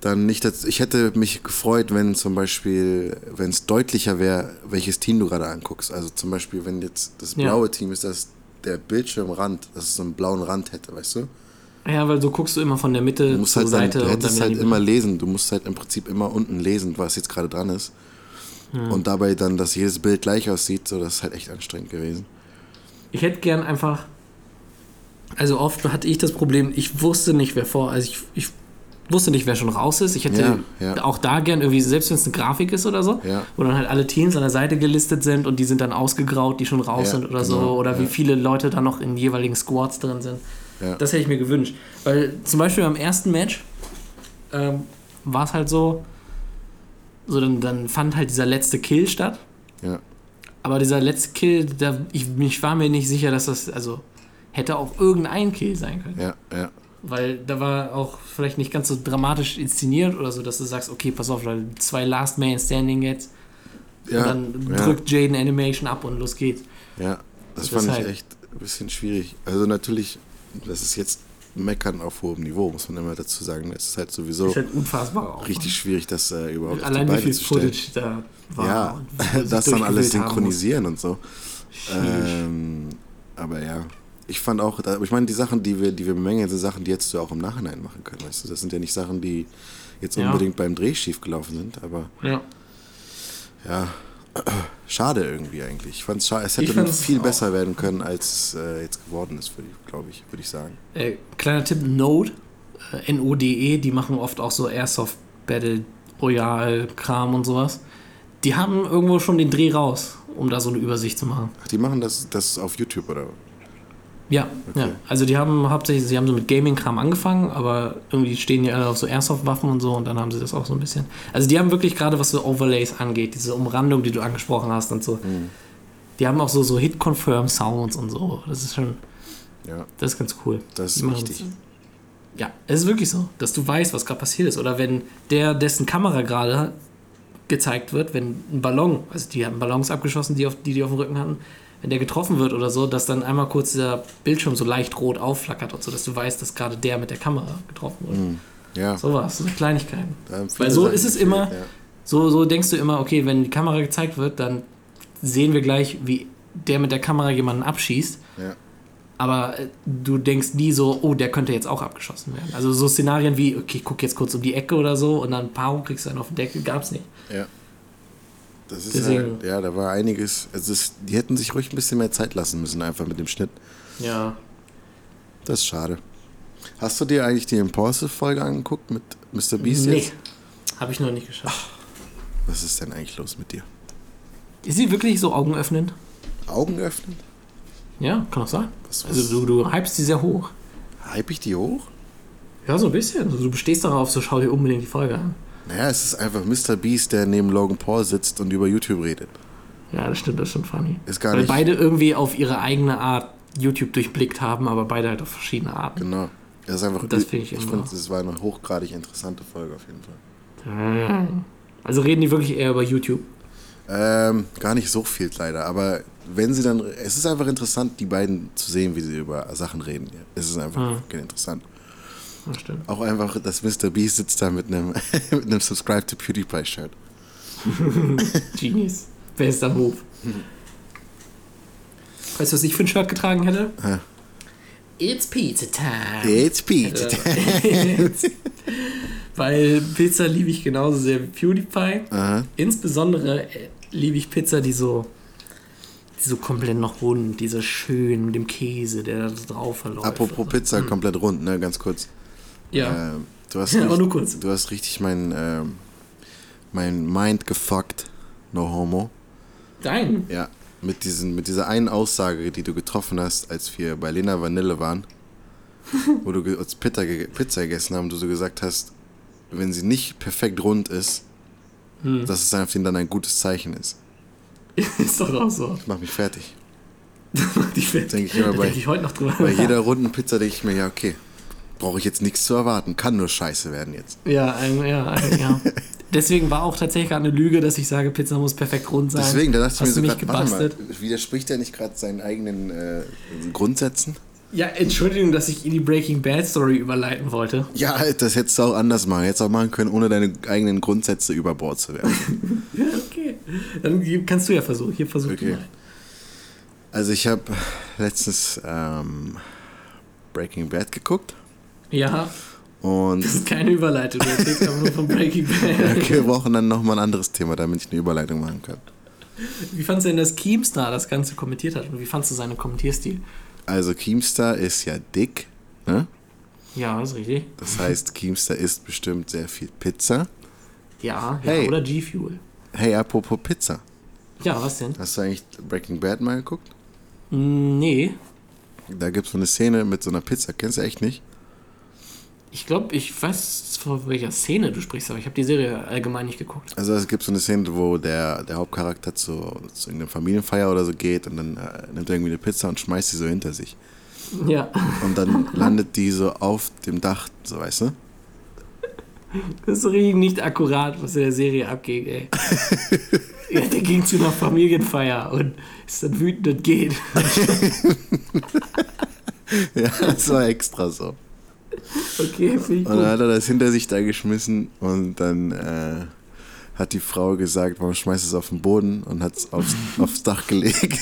dann nicht, ich hätte mich gefreut, wenn zum Beispiel, wenn es deutlicher wäre, welches Team du gerade anguckst. Also zum Beispiel, wenn jetzt das blaue ja. Team ist, dass der Bildschirmrand, dass es so einen blauen Rand hätte, weißt du? Ja, weil so guckst du immer von der Mitte du musst zur halt Seite. Dann, du hättest halt immer lesen. Du musst halt im Prinzip immer unten lesen, was jetzt gerade dran ist. Hm. Und dabei dann, dass jedes Bild gleich aussieht, so das ist halt echt anstrengend gewesen. Ich hätte gern einfach. Also oft hatte ich das Problem, ich wusste nicht, wer vor. Also ich, ich wusste nicht, wer schon raus ist. Ich hätte ja, ja. auch da gern irgendwie, selbst wenn es eine Grafik ist oder so, ja. wo dann halt alle Teams an der Seite gelistet sind und die sind dann ausgegraut, die schon raus sind oder genau, so. Oder wie viele Leute da noch in jeweiligen Squads drin sind. Das hätte ich mir gewünscht. Weil zum Beispiel beim ersten Match ähm, war es halt so, so dann, dann fand halt dieser letzte Kill statt. Aber dieser letzte Kill, da, ich, ich war mir nicht sicher, dass das, also hätte auch irgendein Kill sein können. Ja, ja. Weil da war auch vielleicht nicht ganz so dramatisch inszeniert oder so, dass du sagst, okay, pass auf, zwei Last Man Standing jetzt. Ja, und dann ja. drückt Jaden Animation ab und los geht's. Ja, das, das fand ich echt ein bisschen schwierig. Also natürlich, das ist jetzt Meckern auf hohem Niveau, muss man immer dazu sagen. Es ist halt sowieso ist halt unfassbar auch, richtig ne? schwierig, das äh, überhaupt Allein wie viel Footage da war. Ja, das dann alles synchronisieren und so. Ähm, aber ja, ich fand auch, ich meine, die Sachen, die wir, die wir bemängeln, sind Sachen, die hättest du auch im Nachhinein machen können. Weißt du? Das sind ja nicht Sachen, die jetzt ja. unbedingt beim Dreh schief gelaufen sind, aber ja, ja schade irgendwie eigentlich. Ich fand es schade, es hätte viel besser werden können, als es äh, jetzt geworden ist, glaube ich, würde ich sagen. Äh, kleiner Tipp, Node, äh, N-O-D-E, die machen oft auch so Airsoft Battle Royale Kram und sowas. Die haben irgendwo schon den Dreh raus, um da so eine Übersicht zu machen. Ach, die machen das, das auf YouTube, oder? Ja, okay. ja. Also die haben hauptsächlich, sie haben so mit Gaming-Kram angefangen, aber irgendwie stehen die alle auf so Airsoft-Waffen und so und dann haben sie das auch so ein bisschen. Also die haben wirklich gerade, was so Overlays angeht, diese Umrandung, die du angesprochen hast und so. Mhm. Die haben auch so, so Hit-Confirm-Sounds und so. Das ist schon. Ja. Das ist ganz cool. Das ist wichtig. Ja, es ist wirklich so, dass du weißt, was gerade passiert ist. Oder wenn der, dessen Kamera gerade gezeigt wird, wenn ein Ballon, also die haben Ballons abgeschossen, die, auf, die die auf dem Rücken hatten, wenn der getroffen wird oder so, dass dann einmal kurz der Bildschirm so leicht rot aufflackert und so, dass du weißt, dass gerade der mit der Kamera getroffen wurde. Mm, ja. So was, so Kleinigkeiten. Weil so ist es immer, ja. so, so denkst du immer, okay, wenn die Kamera gezeigt wird, dann sehen wir gleich, wie der mit der Kamera jemanden abschießt. Ja. Aber äh, du denkst nie so, oh, der könnte jetzt auch abgeschossen werden. Also so Szenarien wie, okay, ich guck jetzt kurz um die Ecke oder so und dann Pau, kriegst du einen auf den Deckel, gab's nicht. Ja. Das ist Deswegen. Halt, ja, da war einiges. Also es, die hätten sich ruhig ein bisschen mehr Zeit lassen müssen, einfach mit dem Schnitt. Ja. Das ist schade. Hast du dir eigentlich die Impulsive-Folge angeguckt mit Mr. Beast nee. jetzt? Habe ich noch nicht geschafft. was ist denn eigentlich los mit dir? Ist sie wirklich so augenöffnend? Augenöffnend? Ja, kann auch sein. Was, was? Also du, du hypst sie sehr hoch. Hype ich die hoch? Ja, so ein bisschen. Also du bestehst darauf, so schau dir unbedingt die Folge an. Naja, es ist einfach Mr. Beast, der neben Logan Paul sitzt und über YouTube redet. Ja, das stimmt, das ist schon funny. Ist gar Weil nicht beide irgendwie auf ihre eigene Art YouTube durchblickt haben, aber beide halt auf verschiedene Arten. Genau. Das ist einfach. Das finde ich, ich finde, es war eine hochgradig interessante Folge auf jeden Fall. Also reden die wirklich eher über YouTube? Ähm, gar nicht so viel leider, aber wenn sie dann, es ist einfach interessant, die beiden zu sehen, wie sie über Sachen reden. Es ist einfach hm. interessant. Stimmt. Auch einfach, dass Mr. Beast sitzt da mit einem, mit einem Subscribe to PewDiePie-Shirt. Genius. Bester Move. Weißt du, was ich für ein Shirt getragen hätte? It's Pizza Time. It's Pizza Time. Weil Pizza liebe ich genauso sehr wie PewDiePie. Aha. Insbesondere äh, liebe ich Pizza, die so, die so komplett noch rund, diese schön mit dem Käse, der da drauf verläuft. Apropos Pizza, mhm. komplett rund, ne, ganz kurz. Ja. Äh, du hast ja, aber nur kurz. Du hast richtig mein, äh, mein Mind gefuckt, no homo. Dein? Ja, mit, diesen, mit dieser einen Aussage, die du getroffen hast, als wir bei Lena Vanille waren, wo du uns Pizza, Pizza gegessen haben, du so gesagt hast, wenn sie nicht perfekt rund ist, hm. dass es einfach dann ein gutes Zeichen ist. ist doch auch so. Ich mach mich fertig. mach dich fertig. Denke ich immer bei, denk ich heute noch drüber. Bei jeder runden Pizza denke ich mir, ja, okay, brauche ich jetzt nichts zu erwarten. Kann nur scheiße werden jetzt. Ja, ein, ja, ein, ja. Deswegen war auch tatsächlich eine Lüge, dass ich sage, Pizza muss perfekt rund sein. Deswegen, da dachte ich mir so grad, warte mal, widerspricht er nicht gerade seinen eigenen äh, Grundsätzen? Ja, Entschuldigung, dass ich in die Breaking Bad Story überleiten wollte. Ja, das hättest du auch anders machen. Hättest auch machen können, ohne deine eigenen Grundsätze über Bord zu werfen. ja, okay. Dann kannst du ja versuchen. Hier versuch okay. mal. Also ich habe letztens ähm, Breaking Bad geguckt. Ja. Und das ist keine Überleitung, erzählst aber nur von Breaking Bad. okay, wir brauchen dann nochmal ein anderes Thema, damit ich eine Überleitung machen kann. Wie fandest du denn, dass Keemstar das Ganze kommentiert hat? Und wie fandest du seinen Kommentierstil? Also Keemstar ist ja dick, ne? Ja, ist richtig. Das heißt, Keemstar isst bestimmt sehr viel Pizza. Ja, hey. ja oder G-Fuel. Hey, apropos Pizza. Ja, was denn? Hast du eigentlich Breaking Bad mal geguckt? Nee. Da gibt es so eine Szene mit so einer Pizza. Kennst du echt nicht? Ich glaube, ich weiß, von welcher Szene du sprichst, aber ich habe die Serie allgemein nicht geguckt. Also es gibt so eine Szene, wo der, der Hauptcharakter zu, zu irgendeiner Familienfeier oder so geht und dann äh, nimmt er irgendwie eine Pizza und schmeißt sie so hinter sich. Ja. Und dann landet die so auf dem Dach, so weißt du? Das ist richtig nicht akkurat, was in der Serie abgeht, ey. ja, der ging zu einer Familienfeier und ist dann wütend und geht. ja, das war extra so. Okay, Und dann hat er das hinter sich da geschmissen und dann äh, hat die Frau gesagt, warum schmeißt es auf den Boden und hat es aufs, aufs Dach gelegt.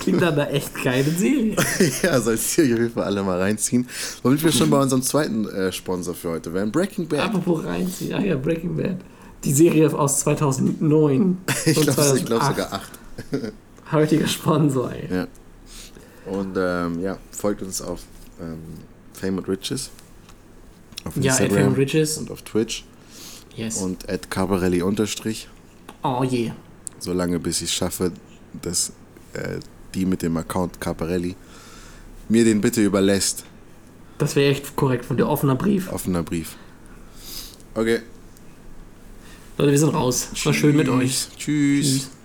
Klingt da echt keine Serie. ja, soll ich auf jeden Fall alle mal reinziehen. Womit wir schon bei unserem zweiten äh, Sponsor für heute wären, Breaking Bad. Apropos reinziehen, ah ja, Breaking Bad. Die Serie aus 2009. ich glaube glaub sogar 8. Heutiger Sponsor, ey. Ja. Und ähm, ja, folgt uns auf ähm, Fame and Riches. Auf ja, Instagram Fame and Riches. Und auf Twitch. Yes. Und at Carbarelli unterstrich. Oh je. Yeah. Solange bis ich es schaffe, dass äh, die mit dem Account Carbarelli mir den bitte überlässt. Das wäre echt korrekt von dir. Offener Brief. Offener Brief. Okay. Leute, wir sind raus. War schön mit euch. Tschüss. Tschüss.